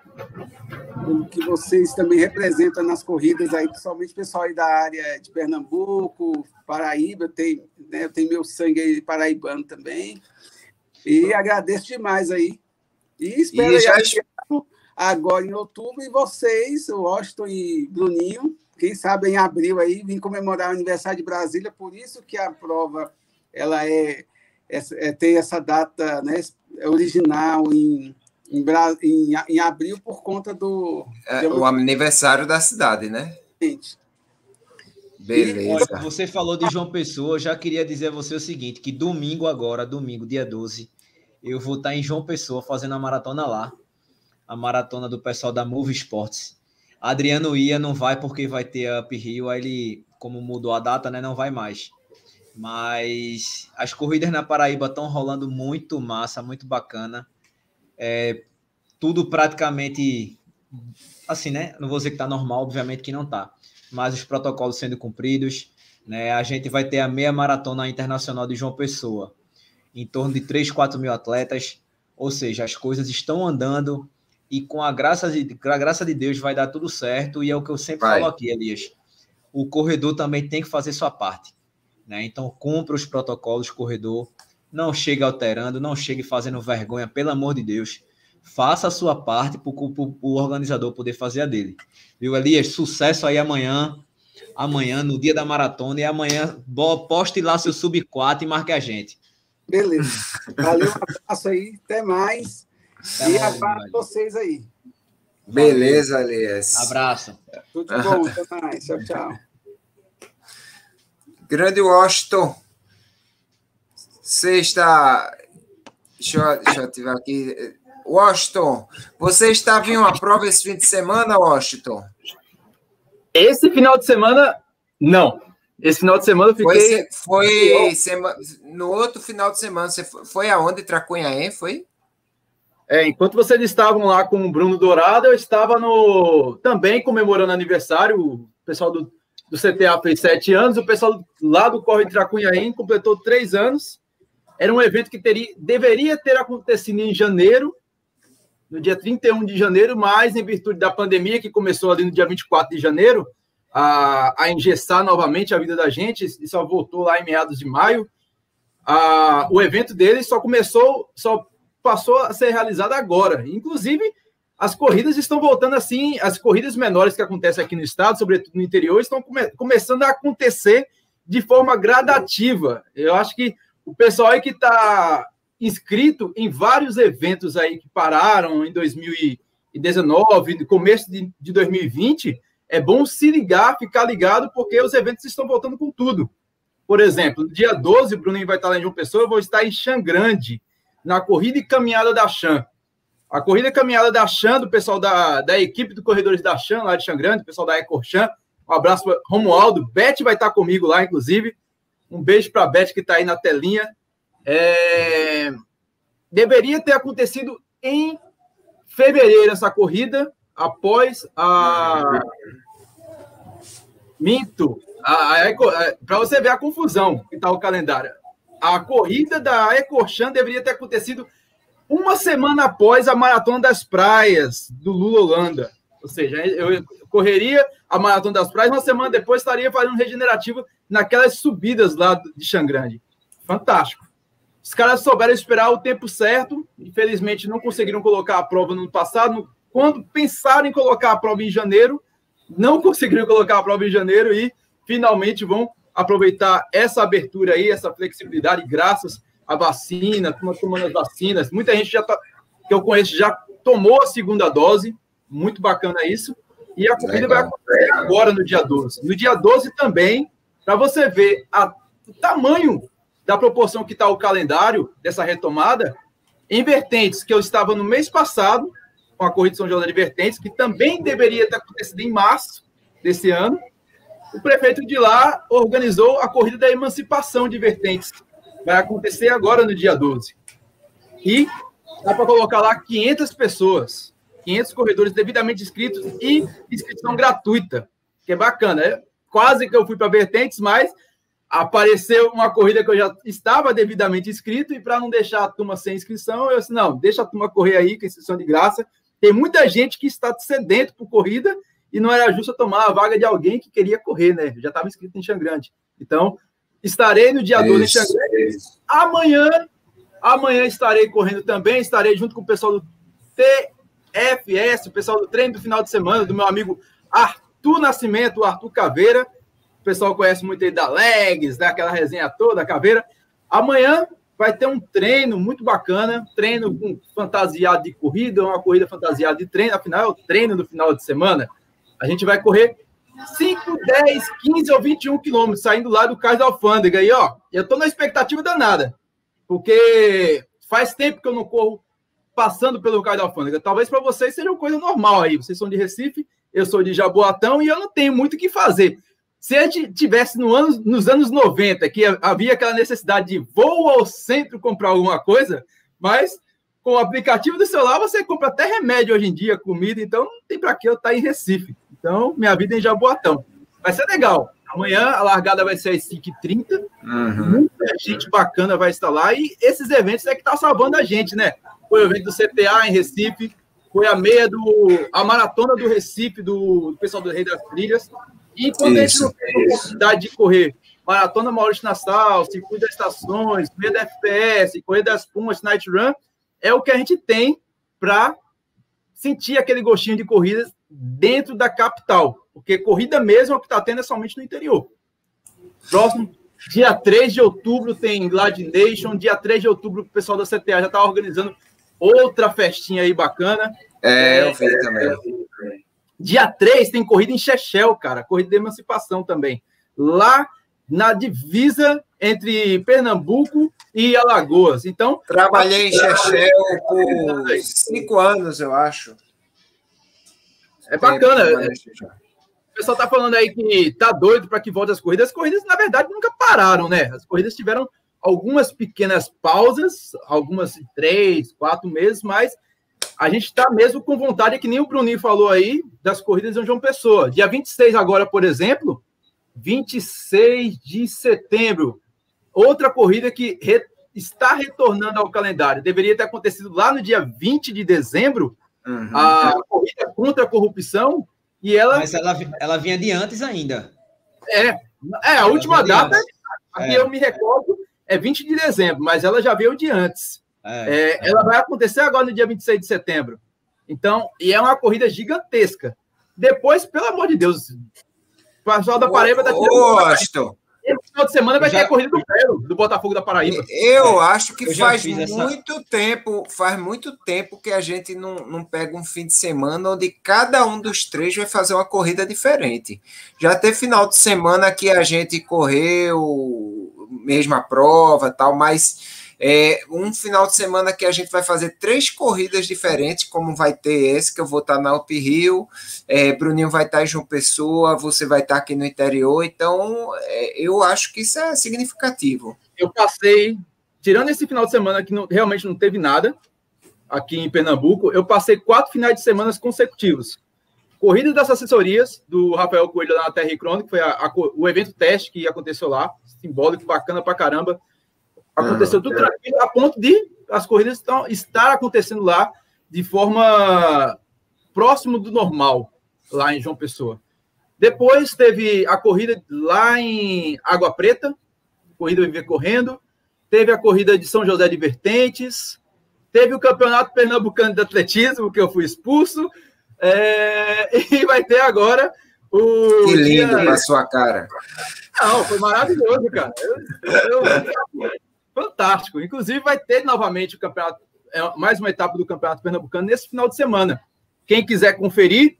pelo que vocês também representam nas corridas aí, principalmente o pessoal aí da área de Pernambuco, Paraíba, eu tenho, né, eu tenho meu sangue aí paraibano também. E agradeço demais aí. E espero e já... aí, agora em outubro, e vocês, o Washington e Bruninho, quem sabe em abril aí, vim comemorar o aniversário de Brasília, por isso que a prova ela é, é, é tem essa data né, original em, em, em, em abril por conta do... É, o aniversário da cidade, né? Exatamente. Beleza. E, você falou de João Pessoa, eu já queria dizer a você o seguinte, que domingo agora, domingo, dia 12, eu vou estar em João Pessoa fazendo a maratona lá, a maratona do pessoal da Move Sports. Adriano ia, não vai porque vai ter Up Rio, aí ele, como mudou a data, né, não vai mais. Mas as corridas na Paraíba estão rolando muito massa, muito bacana. É, tudo praticamente assim, né? Não vou dizer que está normal, obviamente que não está. Mas os protocolos sendo cumpridos, né? A gente vai ter a meia maratona internacional de João Pessoa, em torno de 3, 4 mil atletas. Ou seja, as coisas estão andando e com a graça de, a graça de Deus vai dar tudo certo. E é o que eu sempre vai. falo aqui, Elias. O corredor também tem que fazer sua parte. Né? Então, cumpra os protocolos, corredor. Não chegue alterando, não chegue fazendo vergonha, pelo amor de Deus. Faça a sua parte para o organizador poder fazer a dele. Viu, Elias? Sucesso aí amanhã. Amanhã, no dia da maratona. E amanhã, poste lá seu sub 4 e marque a gente. Beleza. Valeu, um abraço aí. Até mais. Até e abraço vocês aí. Beleza, Elias. Abraço. Tudo de bom. Até mais. Tchau, tchau. Grande Washington. Você está. Deixa eu, deixa eu ativar aqui. Washington, você estava em uma prova esse fim de semana, Washington? Esse final de semana, não. Esse final de semana eu fiquei. Foi, foi sema... no outro final de semana, você foi, foi aonde? Tracunhaém, foi? É, enquanto vocês estavam lá com o Bruno Dourado, eu estava no também comemorando aniversário. O pessoal do do CTA fez sete anos, o pessoal lá do Corre Tracunhaém completou três anos. Era um evento que teria, deveria ter acontecido em janeiro, no dia 31 de janeiro, mas em virtude da pandemia, que começou ali no dia 24 de janeiro, a, a engessar novamente a vida da gente, e só voltou lá em meados de maio, a, o evento dele só começou, só passou a ser realizado agora. Inclusive, as corridas estão voltando assim, as corridas menores que acontecem aqui no estado, sobretudo no interior, estão come começando a acontecer de forma gradativa. Eu acho que o pessoal aí que está inscrito em vários eventos aí que pararam em 2019, no começo de, de 2020, é bom se ligar, ficar ligado, porque os eventos estão voltando com tudo. Por exemplo, dia 12, o Bruninho vai estar lá em João Pessoa, eu vou estar em Xangrande, na corrida e caminhada da Xan. A corrida caminhada da Chan, do pessoal da, da equipe do Corredores da Chan, lá de Chan Grande, pessoal da Ecorchan. Um abraço para Romualdo. Beth vai estar comigo lá, inclusive. Um beijo para a Beth, que está aí na telinha. É... Deveria ter acontecido em fevereiro essa corrida, após a. Minto. Para você ver a confusão que está o calendário. A corrida da Ecorchan deveria ter acontecido uma semana após a Maratona das Praias, do Lula Holanda. Ou seja, eu correria a Maratona das Praias, uma semana depois estaria fazendo regenerativo naquelas subidas lá de Xangrande. Fantástico. Os caras souberam esperar o tempo certo, infelizmente não conseguiram colocar a prova no passado. Quando pensaram em colocar a prova em janeiro, não conseguiram colocar a prova em janeiro e finalmente vão aproveitar essa abertura aí, essa flexibilidade, graças a vacina, tomando as vacinas. Muita gente já tá, que eu conheço já tomou a segunda dose, muito bacana isso. E a corrida Legal. vai acontecer agora, no dia 12. No dia 12 também, para você ver a, o tamanho da proporção que está o calendário dessa retomada, em Vertentes, que eu estava no mês passado, com a corrida de São João de Vertentes, que também deveria ter acontecido em março desse ano, o prefeito de lá organizou a corrida da emancipação de Vertentes, vai acontecer agora no dia 12. E dá para colocar lá 500 pessoas, 500 corredores devidamente inscritos e inscrição gratuita, que é bacana. É quase que eu fui para Vertentes, mas apareceu uma corrida que eu já estava devidamente inscrito e para não deixar a turma sem inscrição, eu disse, não, deixa a turma correr aí, que inscrição de graça. Tem muita gente que está sedento por corrida e não era justo tomar a vaga de alguém que queria correr, né? Eu já estava inscrito em Xangrande. Então, Estarei no dia 12 em Xangai. Amanhã, amanhã estarei correndo também. Estarei junto com o pessoal do TFS, o pessoal do treino do final de semana, do meu amigo Arthur Nascimento, Arthur Caveira. O pessoal conhece muito aí da Legs, daquela resenha toda, Caveira. Amanhã vai ter um treino muito bacana, treino com fantasiado de corrida, uma corrida fantasiada de treino, afinal é o treino do final de semana. A gente vai correr 5, 10, 15 ou 21 quilômetros saindo lá do Cais da Alfândega. E, ó, eu tô na expectativa danada, porque faz tempo que eu não corro passando pelo Cais da Alfândega. Talvez para vocês seja uma coisa normal aí. Vocês são de Recife, eu sou de Jaboatão e eu não tenho muito o que fazer. Se a gente tivesse no ano, nos anos 90, que havia aquela necessidade de voo ao centro comprar alguma coisa, mas com o aplicativo do celular você compra até remédio hoje em dia, comida, então não tem para que eu estar em Recife. Então, minha vida é em Jaboatão. Vai ser legal. Amanhã a largada vai ser às 5h30. Uhum. Muita gente bacana vai estar lá. E esses eventos é que tá salvando a gente, né? Foi o evento do CTA em Recife, foi a meia do. a maratona do Recife, do, do pessoal do Rei das Trilhas. E quando isso, a gente não tem a oportunidade de correr maratona Maurício Nassau, circuito das estações, meia da FPS, corrida das Pumas, Night Run, é o que a gente tem para sentir aquele gostinho de corrida dentro da capital. Porque corrida mesmo é o que está tendo é somente no interior. Próximo, dia 3 de outubro, tem Glad Nation. Dia 3 de outubro, o pessoal da CTA já está organizando outra festinha aí bacana. É, eu vi também. Dia 3 tem corrida em Chechel, cara, corrida de emancipação também. Lá na divisa entre Pernambuco e Alagoas. Então. Trabalhei em Chechel por cinco anos, eu acho. É bacana. O pessoal tá falando aí que tá doido para que volte as corridas. As corridas, na verdade, nunca pararam, né? As corridas tiveram algumas pequenas pausas, algumas três, quatro meses, mas a gente está mesmo com vontade, que nem o Bruninho falou aí, das corridas em João Pessoa. Dia 26 agora, por exemplo, 26 de setembro, outra corrida que re, está retornando ao calendário. Deveria ter acontecido lá no dia 20 de dezembro, uhum. a corrida contra a corrupção, e ela... Mas ela, ela vinha de antes ainda. É, é a última data, aqui é. eu me recordo, é 20 de dezembro, mas ela já veio de antes. É, é, é, ela vai acontecer agora no dia 26 de setembro. Então, e é uma corrida gigantesca. Depois, pelo amor de Deus, o pessoal da Paraíba tá tirando. Final de semana vai já... ter a corrida do Pelo, do Botafogo da Paraíba. Eu é, acho que eu faz muito essa... tempo, faz muito tempo que a gente não, não pega um fim de semana onde cada um dos três vai fazer uma corrida diferente. Já teve final de semana que a gente correu mesma prova tal, mas é, um final de semana que a gente vai fazer três corridas diferentes, como vai ter esse, que eu vou estar na Alp Rio, é, Bruninho vai estar em João Pessoa, você vai estar aqui no interior, então é, eu acho que isso é significativo. Eu passei, tirando esse final de semana que não, realmente não teve nada, aqui em Pernambuco, eu passei quatro finais de semana consecutivos. Corrida das assessorias do Rafael Coelho na Terra Crônica, que foi a, a, o evento teste que aconteceu lá, simbólico, bacana pra caramba. Aconteceu tudo tranquilo, a ponto de as corridas estão, estar acontecendo lá de forma próximo do normal, lá em João Pessoa. Depois teve a corrida lá em Água Preta, corrida Viver Correndo. Teve a corrida de São José de Vertentes. Teve o Campeonato Pernambucano de Atletismo, que eu fui expulso. É... E vai ter agora o. Que lindo dia... na sua cara. Não, foi maravilhoso, cara. Eu, eu, eu, fantástico. Inclusive, vai ter novamente o campeonato, é, mais uma etapa do Campeonato Pernambucano nesse final de semana. Quem quiser conferir,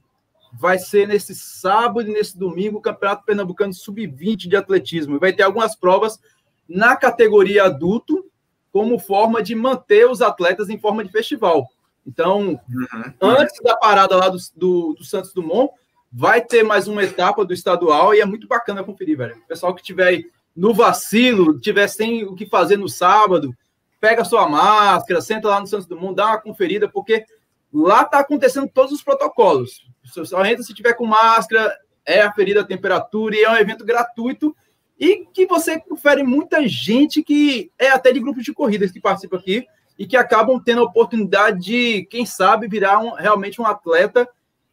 vai ser nesse sábado e nesse domingo o Campeonato Pernambucano Sub-20 de atletismo. Vai ter algumas provas na categoria adulto, como forma de manter os atletas em forma de festival. Então, uhum. antes da parada lá do, do, do, Santos Dumont, vai ter mais uma etapa do estadual e é muito bacana conferir, velho. O pessoal que tiver aí no vacilo, tiver sem o que fazer no sábado, pega sua máscara, senta lá no Santos Dumont, dá uma conferida, porque lá está acontecendo todos os protocolos. Só entra se tiver com máscara, é aferida a temperatura e é um evento gratuito e que você confere muita gente que é até de grupos de corridas que participa aqui e que acabam tendo a oportunidade de, quem sabe, virar um, realmente um atleta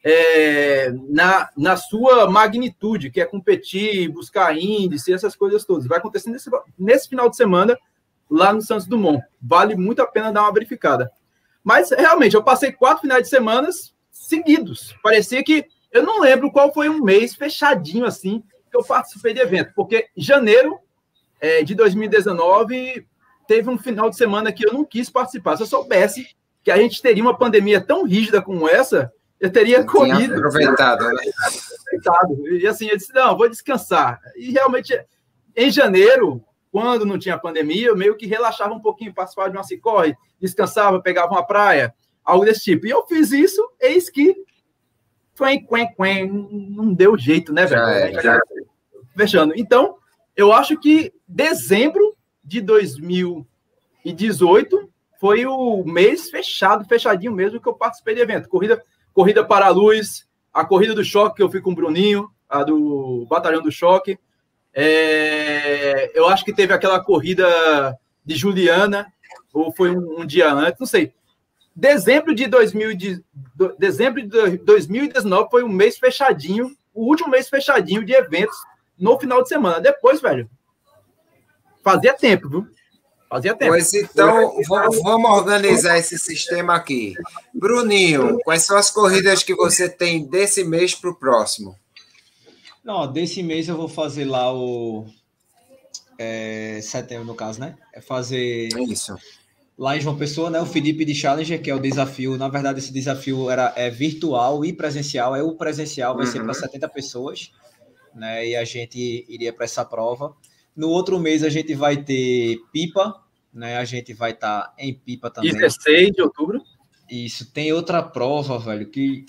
é, na, na sua magnitude, que é competir, buscar índice, essas coisas todas. Vai acontecer nesse, nesse final de semana lá no Santos Dumont. Vale muito a pena dar uma verificada. Mas, realmente, eu passei quatro finais de semana seguidos. Parecia que eu não lembro qual foi um mês fechadinho assim que eu participei de evento, porque janeiro é, de 2019 teve um final de semana que eu não quis participar. Se eu soubesse que a gente teria uma pandemia tão rígida como essa, eu teria corrido. Aproveitado, né? cansado. E assim, eu disse, não, vou descansar. E realmente, em janeiro, quando não tinha pandemia, eu meio que relaxava um pouquinho, participava de uma cicorre, descansava, pegava uma praia, algo desse tipo. E eu fiz isso, eis que quen, quen, quen, não deu jeito, né, velho? É, já... Fechando. Então, eu acho que dezembro de 2018 foi o mês fechado, fechadinho mesmo, que eu participei do evento. Corrida, corrida para a luz, a corrida do choque, que eu fui com o Bruninho, a do Batalhão do Choque. É, eu acho que teve aquela corrida de Juliana, ou foi um, um dia antes, não sei. Dezembro de, 2000, de, dezembro de 2019 foi um mês fechadinho, o último mês fechadinho de eventos no final de semana. Depois, velho, fazia tempo, viu? Fazia tempo. Pois então, vamos organizar esse sistema aqui. Bruninho, quais são as corridas que você tem desse mês para o próximo? Não, desse mês eu vou fazer lá o. É, setembro, no caso, né? É fazer. Isso lá em João Pessoa, né, o Felipe de Challenger, que é o desafio, na verdade esse desafio era é virtual e presencial, é o presencial vai uhum. ser para 70 pessoas, né, e a gente iria para essa prova. No outro mês a gente vai ter pipa, né, a gente vai estar tá em pipa também. 16 de outubro. Isso, tem outra prova, velho, que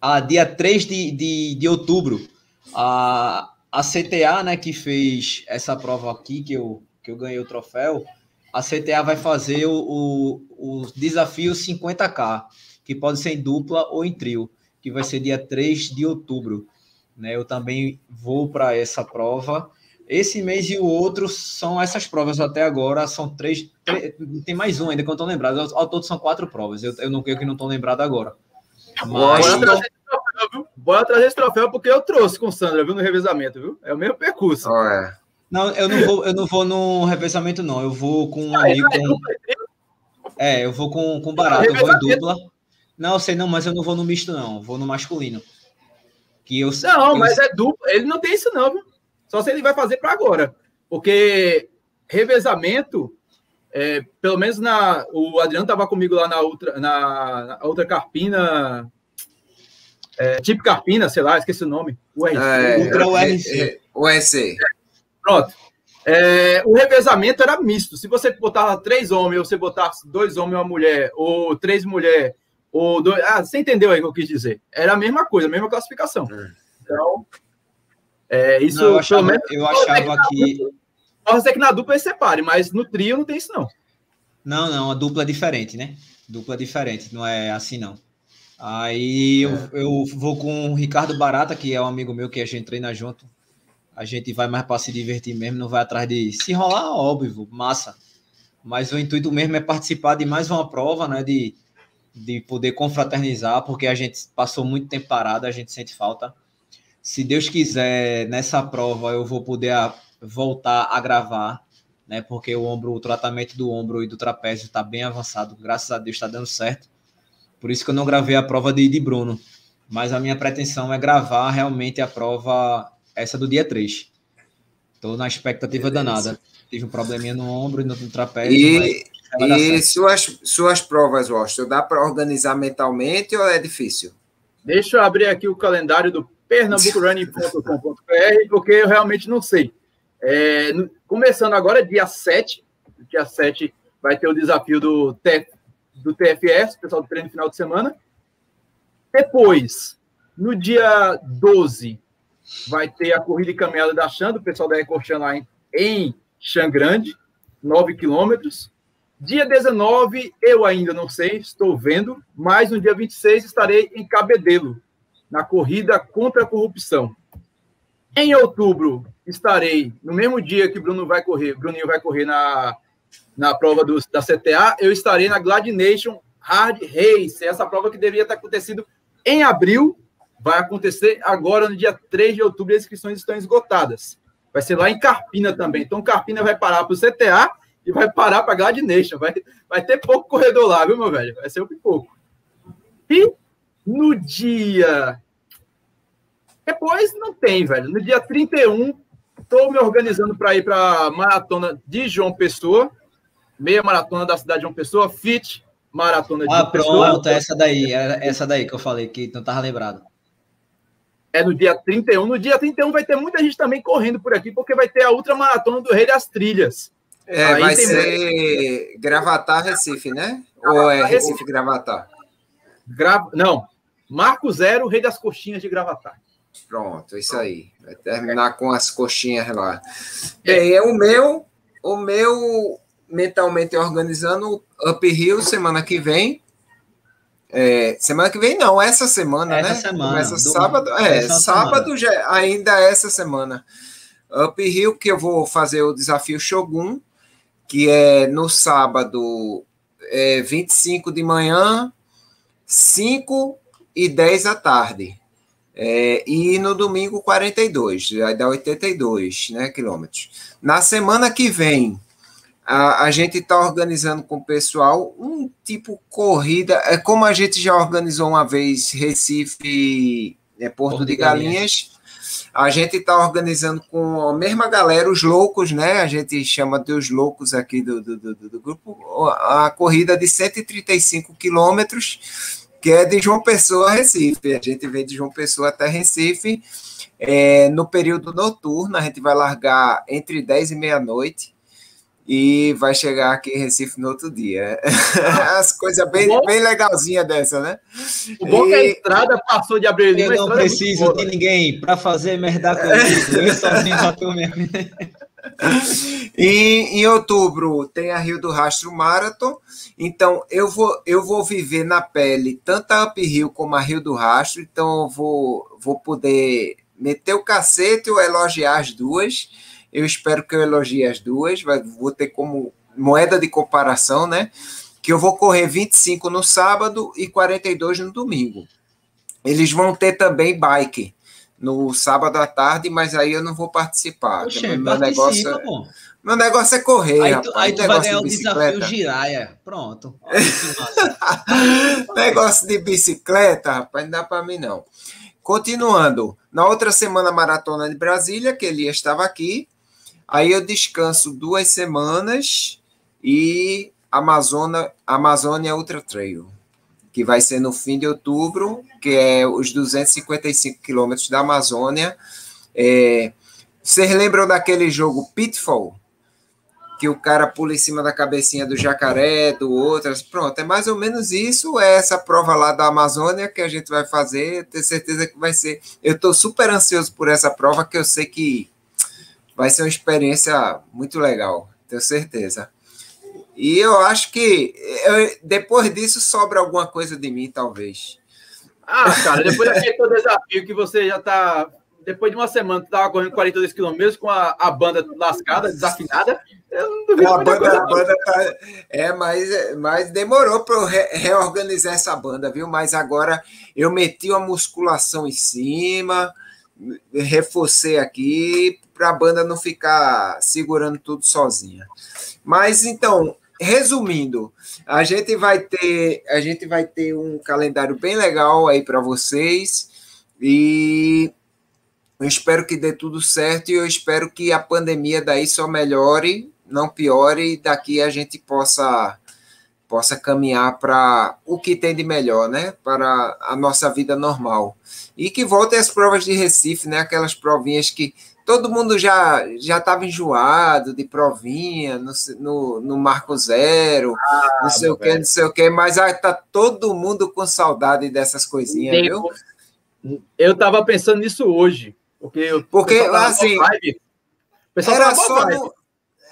a ah, dia 3 de, de, de outubro, a, a CTA, né, que fez essa prova aqui, que eu, que eu ganhei o troféu, a CTA vai fazer o, o, o, desafio 50K, que pode ser em dupla ou em trio, que vai ser dia 3 de outubro. Né? Eu também vou para essa prova. Esse mês e o outro são essas provas até agora, são três, três tem mais um ainda que eu não estou lembrado. Ao todo são quatro provas, eu, eu não creio que não estou lembrado agora. Mas... Bora, trazer troféu, Bora trazer esse troféu porque eu trouxe com o Sandra, viu, no revezamento, viu? É o mesmo percurso. Oh, é. Não, eu não vou, eu não vou no revezamento, não. Eu vou com um amigo. Com... É, eu vou com, com barato, eu vou em dupla. Não, eu sei não, mas eu não vou no misto, não. Eu vou no masculino. Que eu, não, eu... mas é dupla. Ele não tem isso, não, viu? Só se ele vai fazer para agora. Porque revezamento, é, pelo menos na. O Adriano estava comigo lá na outra, na, na outra carpina. É, tipo Carpina, sei lá, esqueci o nome. O RC. É, Ultra URC. É, é, o RC. Pronto. É, o revezamento era misto. Se você botava três homens, ou você botasse dois homens e uma mulher, ou três mulheres, ou dois. Ah, você entendeu aí o que eu quis dizer? Era a mesma coisa, a mesma classificação. É. Então, é, isso. Não, eu achava, menos, eu achava que. Pode ser que na dupla eles separe, mas no trio não tem isso, não. Não, não, a dupla é diferente, né? Dupla é diferente, não é assim, não. Aí eu, eu vou com o Ricardo Barata, que é um amigo meu que a gente treina junto a gente vai mais para se divertir mesmo, não vai atrás de se rolar, óbvio, massa. Mas o intuito mesmo é participar de mais uma prova, né? De, de poder confraternizar, porque a gente passou muito tempo parado, a gente sente falta. Se Deus quiser, nessa prova eu vou poder voltar a gravar, né? Porque o ombro, o tratamento do ombro e do trapézio está bem avançado, graças a Deus está dando certo. Por isso que eu não gravei a prova de, de Bruno. Mas a minha pretensão é gravar realmente a prova essa do dia 3. Estou na expectativa Beleza. danada. Tive um probleminha no ombro e no, trapézio. E, e suas, suas provas, Washington, dá para organizar mentalmente ou é difícil? Deixa eu abrir aqui o calendário do pernambucorunning.com.br, porque eu realmente não sei. É, começando agora, dia 7, dia 7 vai ter o desafio do, TF, do TFS, pessoal do treino final de semana. Depois, no dia 12, vai ter a corrida e caminhada da Xan, do pessoal da Ecoxan lá em, em Xangrande, 9 quilômetros. Dia 19, eu ainda não sei, estou vendo, mas no dia 26 estarei em Cabedelo, na corrida contra a corrupção. Em outubro, estarei, no mesmo dia que Bruno vai correr, Bruninho vai correr na, na prova do, da CTA, eu estarei na Gladination Hard Race, essa prova que deveria ter acontecido em abril, vai acontecer agora no dia 3 de outubro, as inscrições estão esgotadas. Vai ser lá em Carpina também. Então, Carpina vai parar para o CTA e vai parar para a Gladination. Vai, vai ter pouco corredor lá, viu, meu velho? Vai ser um pouco. E no dia. Depois não tem, velho. No dia 31, estou me organizando para ir para a maratona de João Pessoa, meia maratona da cidade de João Pessoa, FIT, maratona de ah, João Pessoa. Ah, pronto, essa daí, essa daí que eu falei que não estava lembrado. é no dia 31. No dia 31 vai ter muita gente também correndo por aqui, porque vai ter a ultramaratona do Rei das Trilhas. É, Aí vai ser Gravatar Recife, né? Gravatar, Ou é Recife Gravatar? Gra... Não, Marco Zero, Rei das Coxinhas de Gravatar. Pronto, isso aí. Vai terminar com as coxinhas lá. Bem, é o meu, o meu mentalmente organizando Up Hill semana que vem. É, semana que vem não, essa semana, essa né? Semana, Começa sábado, é, sábado já, ainda essa semana. Up Hill que eu vou fazer o desafio Shogun, que é no sábado é, 25 de manhã, 5 e 10 da tarde. É, e no domingo 42, vai dar 82 né, quilômetros. Na semana que vem, a, a gente está organizando com o pessoal um tipo corrida, é como a gente já organizou uma vez Recife, é, Porto, Porto de Galinhas. Galinhas. A gente está organizando com a mesma galera, os loucos, né? A gente chama de os loucos aqui do, do, do, do grupo, a corrida de 135 quilômetros que é de João Pessoa a Recife. A gente vem de João Pessoa até Recife. É, no período noturno, a gente vai largar entre 10 e meia-noite e vai chegar aqui em Recife no outro dia. As coisas bem, bem legalzinhas dessa, né? O bom e... é que a estrada passou de abrir Eu não preciso de ninguém para fazer merda comigo. Eu sozinho já tô mesmo. em, em outubro tem a Rio do Rastro Marathon. Então eu vou eu vou viver na pele tanto a Up Rio como a Rio do Rastro. Então eu vou vou poder meter o cacete ou elogiar as duas. Eu espero que eu elogie as duas. Vou ter como moeda de comparação, né? Que eu vou correr 25 no sábado e 42 no domingo. Eles vão ter também bike no sábado à tarde, mas aí eu não vou participar. Oxe, meu, negócio é, meu negócio é correr. Aí tu, aí tu vai ganhar o desafio Giraia. Pronto. negócio de bicicleta, rapaz, não dá para mim não. Continuando, na outra semana maratona de Brasília, que ele estava aqui, aí eu descanso duas semanas e Amazônia, Amazônia Ultra Trail que vai ser no fim de outubro, que é os 255 quilômetros da Amazônia. É, vocês lembram daquele jogo Pitfall? Que o cara pula em cima da cabecinha do jacaré, do outro. Pronto, é mais ou menos isso. É essa prova lá da Amazônia que a gente vai fazer. Tenho certeza que vai ser. Eu estou super ansioso por essa prova, que eu sei que vai ser uma experiência muito legal. Tenho certeza. E eu acho que eu, depois disso sobra alguma coisa de mim, talvez. Ah, cara, depois daquele desafio que você já tá. Depois de uma semana, tu tava correndo 42 km com a, a banda lascada, desafinada. Eu não duvido. A banda, a banda tá, é, mas, mas demorou para eu re, reorganizar essa banda, viu? Mas agora eu meti uma musculação em cima, reforcei aqui para a banda não ficar segurando tudo sozinha. Mas então, resumindo, a gente vai ter a gente vai ter um calendário bem legal aí para vocês e eu espero que dê tudo certo e eu espero que a pandemia daí só melhore, não piore e daqui a gente possa possa caminhar para o que tem de melhor, né? Para a nossa vida normal. E que voltem as provas de Recife, né? Aquelas provinhas que todo mundo já já estava enjoado de provinha no, no, no Marco Zero, ah, não sei o que, não sei o que, mas tá todo mundo com saudade dessas coisinhas, viu? Eu estava pensando nisso hoje, porque porque assim era só não,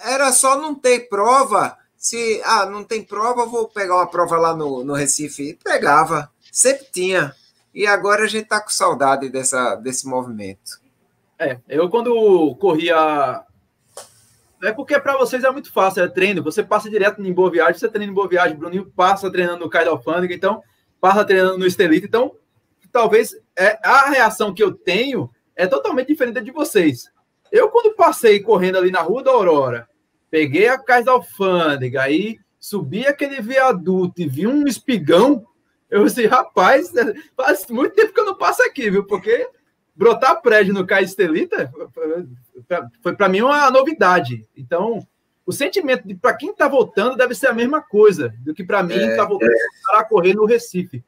era só não ter prova. Se ah, não tem prova, vou pegar uma prova lá no, no Recife. Pegava, sempre tinha. E agora a gente está com saudade dessa, desse movimento. É, eu quando corria. É porque para vocês é muito fácil, é treino. Você passa direto em Boa Viagem, você treina em Boa Viagem, Bruninho passa treinando no Caio da Alfândega, então passa treinando no Estelita. Então, talvez é, a reação que eu tenho é totalmente diferente de vocês. Eu, quando passei correndo ali na Rua da Aurora, peguei a Cais da Alfândega, aí subi aquele viaduto e vi um espigão, eu disse, rapaz, faz muito tempo que eu não passo aqui, viu? Porque brotar prédio no Caio Estelita foi para mim uma novidade. Então, o sentimento de para quem está voltando deve ser a mesma coisa do que para mim está é, voltando é. a correr no Recife.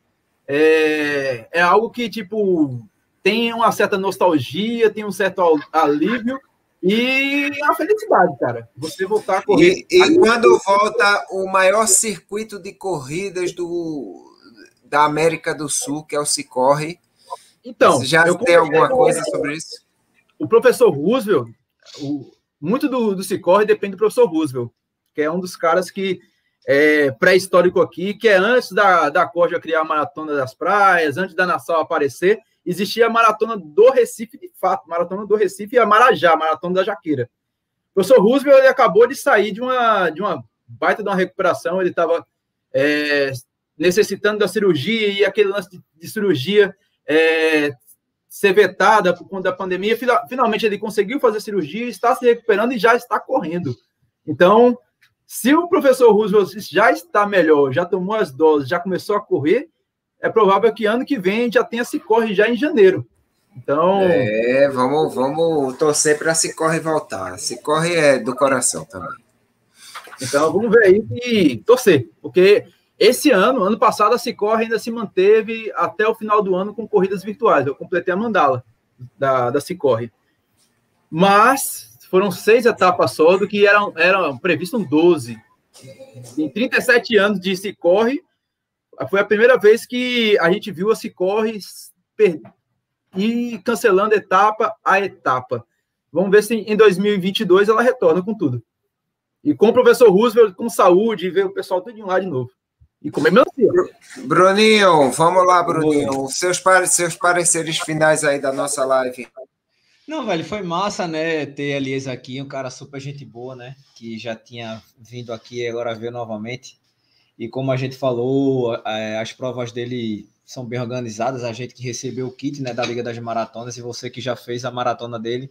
É, é algo que, tipo, tem uma certa nostalgia, tem um certo alívio e a felicidade, cara. Você voltar a correr. E, e quando volta o maior circuito de corridas do, da América do Sul, que é o Cicorre. Então, já tem alguma coisa sobre isso? O professor Roosevelt, o, muito do, do Cicorre depende do professor Roosevelt, que é um dos caras que é pré-histórico aqui, que é antes da, da Corja criar a Maratona das Praias, antes da Nassau aparecer, existia a maratona do Recife, de fato, maratona do Recife e a Marajá, maratona da Jaqueira. O professor Roosevelt ele acabou de sair de uma, de uma baita de uma recuperação, ele estava é, necessitando da cirurgia e aquele lance de, de cirurgia é, ser vetada por conta da pandemia. Finalmente ele conseguiu fazer cirurgia, está se recuperando e já está correndo. Então, se o professor Roosevelt já está melhor, já tomou as doses, já começou a correr, é provável que ano que vem já tenha se corre já em janeiro. Então. É, vamos, vamos torcer para se corre voltar. Se corre é do coração também. Então vamos ver aí e torcer, porque esse ano, ano passado, a Cicorre ainda se manteve até o final do ano com corridas virtuais. Eu completei a mandala da, da Cicorre. Mas foram seis etapas só, do que eram, eram previstas 12. Em 37 anos de Cicorre, foi a primeira vez que a gente viu a Cicorre e cancelando etapa a etapa. Vamos ver se em 2022 ela retorna com tudo. E com o professor Roosevelt, com saúde, e ver o pessoal tudo lá de novo. E comer melancia. Bruninho, vamos lá, Bruninho. Seus, seus pareceres finais aí da nossa live. Não, velho, foi massa, né, ter Elias aqui, um cara super gente boa, né, que já tinha vindo aqui e agora veio novamente. E como a gente falou, é, as provas dele são bem organizadas. A gente que recebeu o kit né, da Liga das Maratonas e você que já fez a maratona dele,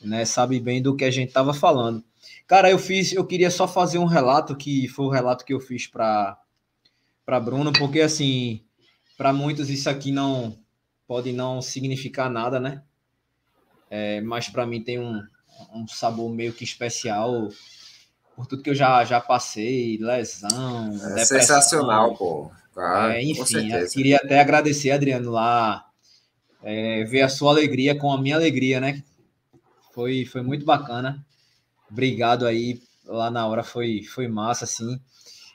né, sabe bem do que a gente estava falando. Cara, eu fiz, eu queria só fazer um relato que foi o relato que eu fiz para para Bruno, porque assim, para muitos isso aqui não pode não significar nada, né? É, mas para mim tem um, um sabor meio que especial por tudo que eu já, já passei, lesão. É sensacional, pô. Claro, é, enfim, queria até agradecer, Adriano, lá, é, ver a sua alegria com a minha alegria, né? Foi, foi muito bacana. Obrigado aí, lá na hora foi, foi massa, assim.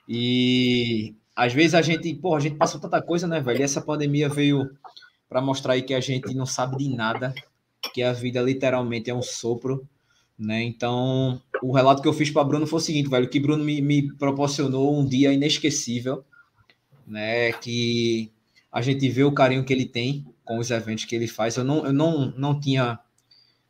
E às vezes a gente, pô, a gente passou tanta coisa, né, velho? E essa pandemia veio para mostrar aí que a gente não sabe de nada, que a vida literalmente é um sopro né? Então, o relato que eu fiz para Bruno foi o seguinte, velho, que Bruno me, me proporcionou um dia inesquecível, né? Que a gente vê o carinho que ele tem com os eventos que ele faz. Eu não, eu não, não tinha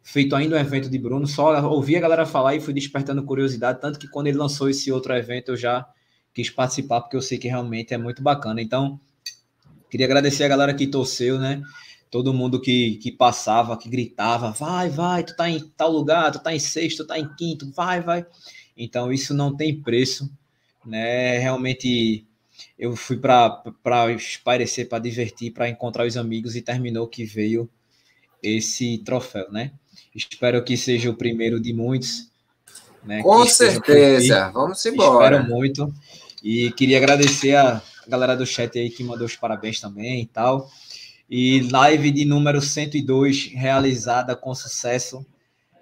feito ainda um evento de Bruno, só ouvi a galera falar e fui despertando curiosidade, tanto que quando ele lançou esse outro evento eu já quis participar, porque eu sei que realmente é muito bacana. Então, queria agradecer a galera que torceu, né? todo mundo que, que passava, que gritava, vai, vai, tu tá em tal lugar, tu tá em sexto, tu tá em quinto, vai, vai. Então isso não tem preço, né? Realmente eu fui para espairecer, para divertir, para encontrar os amigos e terminou que veio esse troféu, né? Espero que seja o primeiro de muitos. Né? Com certeza, vamos embora. Espero muito. E queria agradecer a galera do chat aí que mandou os parabéns também e tal. E live de número 102 realizada com sucesso,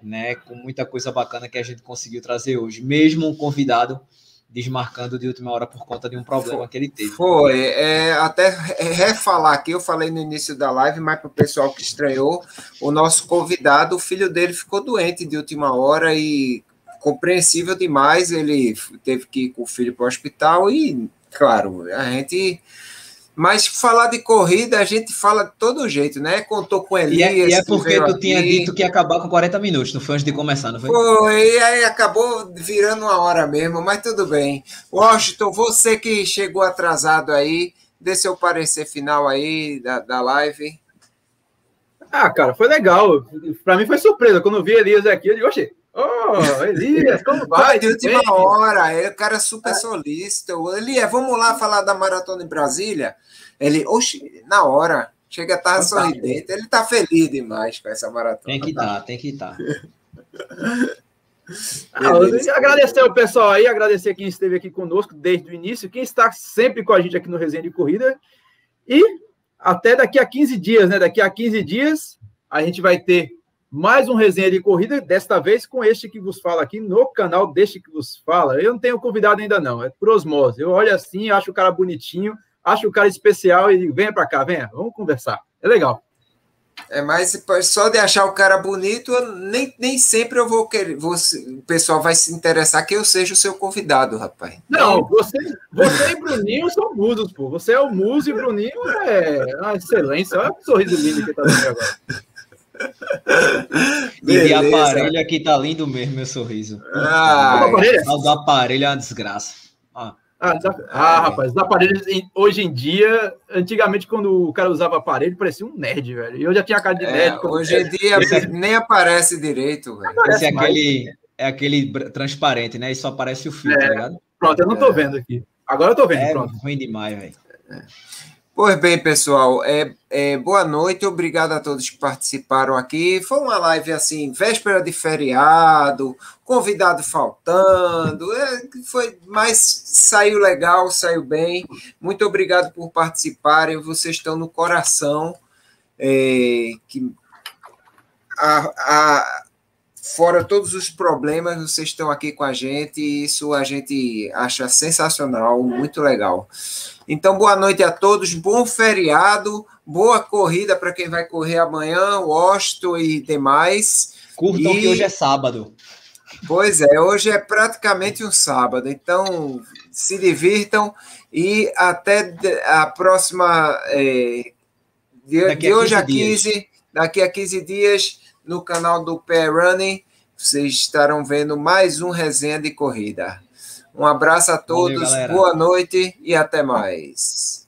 né? Com muita coisa bacana que a gente conseguiu trazer hoje, mesmo um convidado desmarcando de última hora por conta de um problema foi, que ele teve. Foi, é, até refalar aqui, eu falei no início da live, mas para o pessoal que estranhou, o nosso convidado, o filho dele ficou doente de última hora e compreensível demais, ele teve que ir com o filho para o hospital e, claro, a gente mas falar de corrida, a gente fala de todo jeito, né? Contou com Elias. E é, e é porque tu aqui. tinha dito que ia acabar com 40 minutos, não foi antes de começar, não foi? Foi, e aí acabou virando uma hora mesmo, mas tudo bem. Washington, você que chegou atrasado aí, dê seu parecer final aí da, da live. Ah, cara, foi legal. Para mim foi surpresa. Quando eu vi Elias aqui, eu digo, oxe, Oh, Elias, como vai? De última bem? hora, ele, o cara super solícito. Elias, vamos lá falar da maratona em Brasília? Ele, oxe, na hora, chega a estar tá sorridente. Ele está feliz demais com essa maratona. Tem que estar, tá, tem que estar. Tá. Ah, agradecer o pessoal aí, agradecer quem esteve aqui conosco desde o início, quem está sempre com a gente aqui no Resenha de Corrida. E até daqui a 15 dias, né? Daqui a 15 dias a gente vai ter mais um resenha de corrida, desta vez com este que vos fala aqui no canal deste que vos fala. Eu não tenho convidado ainda não, é por osmose. Eu olho assim, acho o cara bonitinho, acho o cara especial e digo, venha para cá, venha, vamos conversar. É legal. É, mas só de achar o cara bonito, nem, nem sempre eu vou querer. Você, o pessoal vai se interessar que eu seja o seu convidado, rapaz. Não, você, você e Bruninho são musos, pô. Você é o muso e Bruninho é uma excelência. Olha o sorriso lindo que tá dando agora. E de aparelho aqui tá lindo mesmo, meu sorriso. Ah, o do aparelho é uma desgraça. Ah. Ah, ah, rapaz, os aparelhos hoje em dia, antigamente, quando o cara usava aparelho, parecia um nerd, velho. E eu já tinha cara de é, nerd. É, hoje em dia nem aparece direito, velho. Esse é aquele, é aquele transparente, né? E só aparece o fio, tá é, tá ligado? Pronto, eu não tô é. vendo aqui. Agora eu tô vendo, é pronto. ruim demais, velho. Pois bem, pessoal, é, é, boa noite, obrigado a todos que participaram aqui. Foi uma live assim, véspera de feriado, convidado faltando, é, foi, mas saiu legal, saiu bem. Muito obrigado por participarem, vocês estão no coração. É, que a, a, fora todos os problemas, vocês estão aqui com a gente, e isso a gente acha sensacional, muito legal. Então, boa noite a todos, bom feriado, boa corrida para quem vai correr amanhã, Washington e demais. Curtam e... que hoje é sábado. Pois é, hoje é praticamente um sábado, então se divirtam e até a próxima. É, de, de hoje a 15, dias. daqui a 15 dias, no canal do Pé Running, vocês estarão vendo mais um resenha de corrida. Um abraço a todos, Valeu, boa noite e até mais.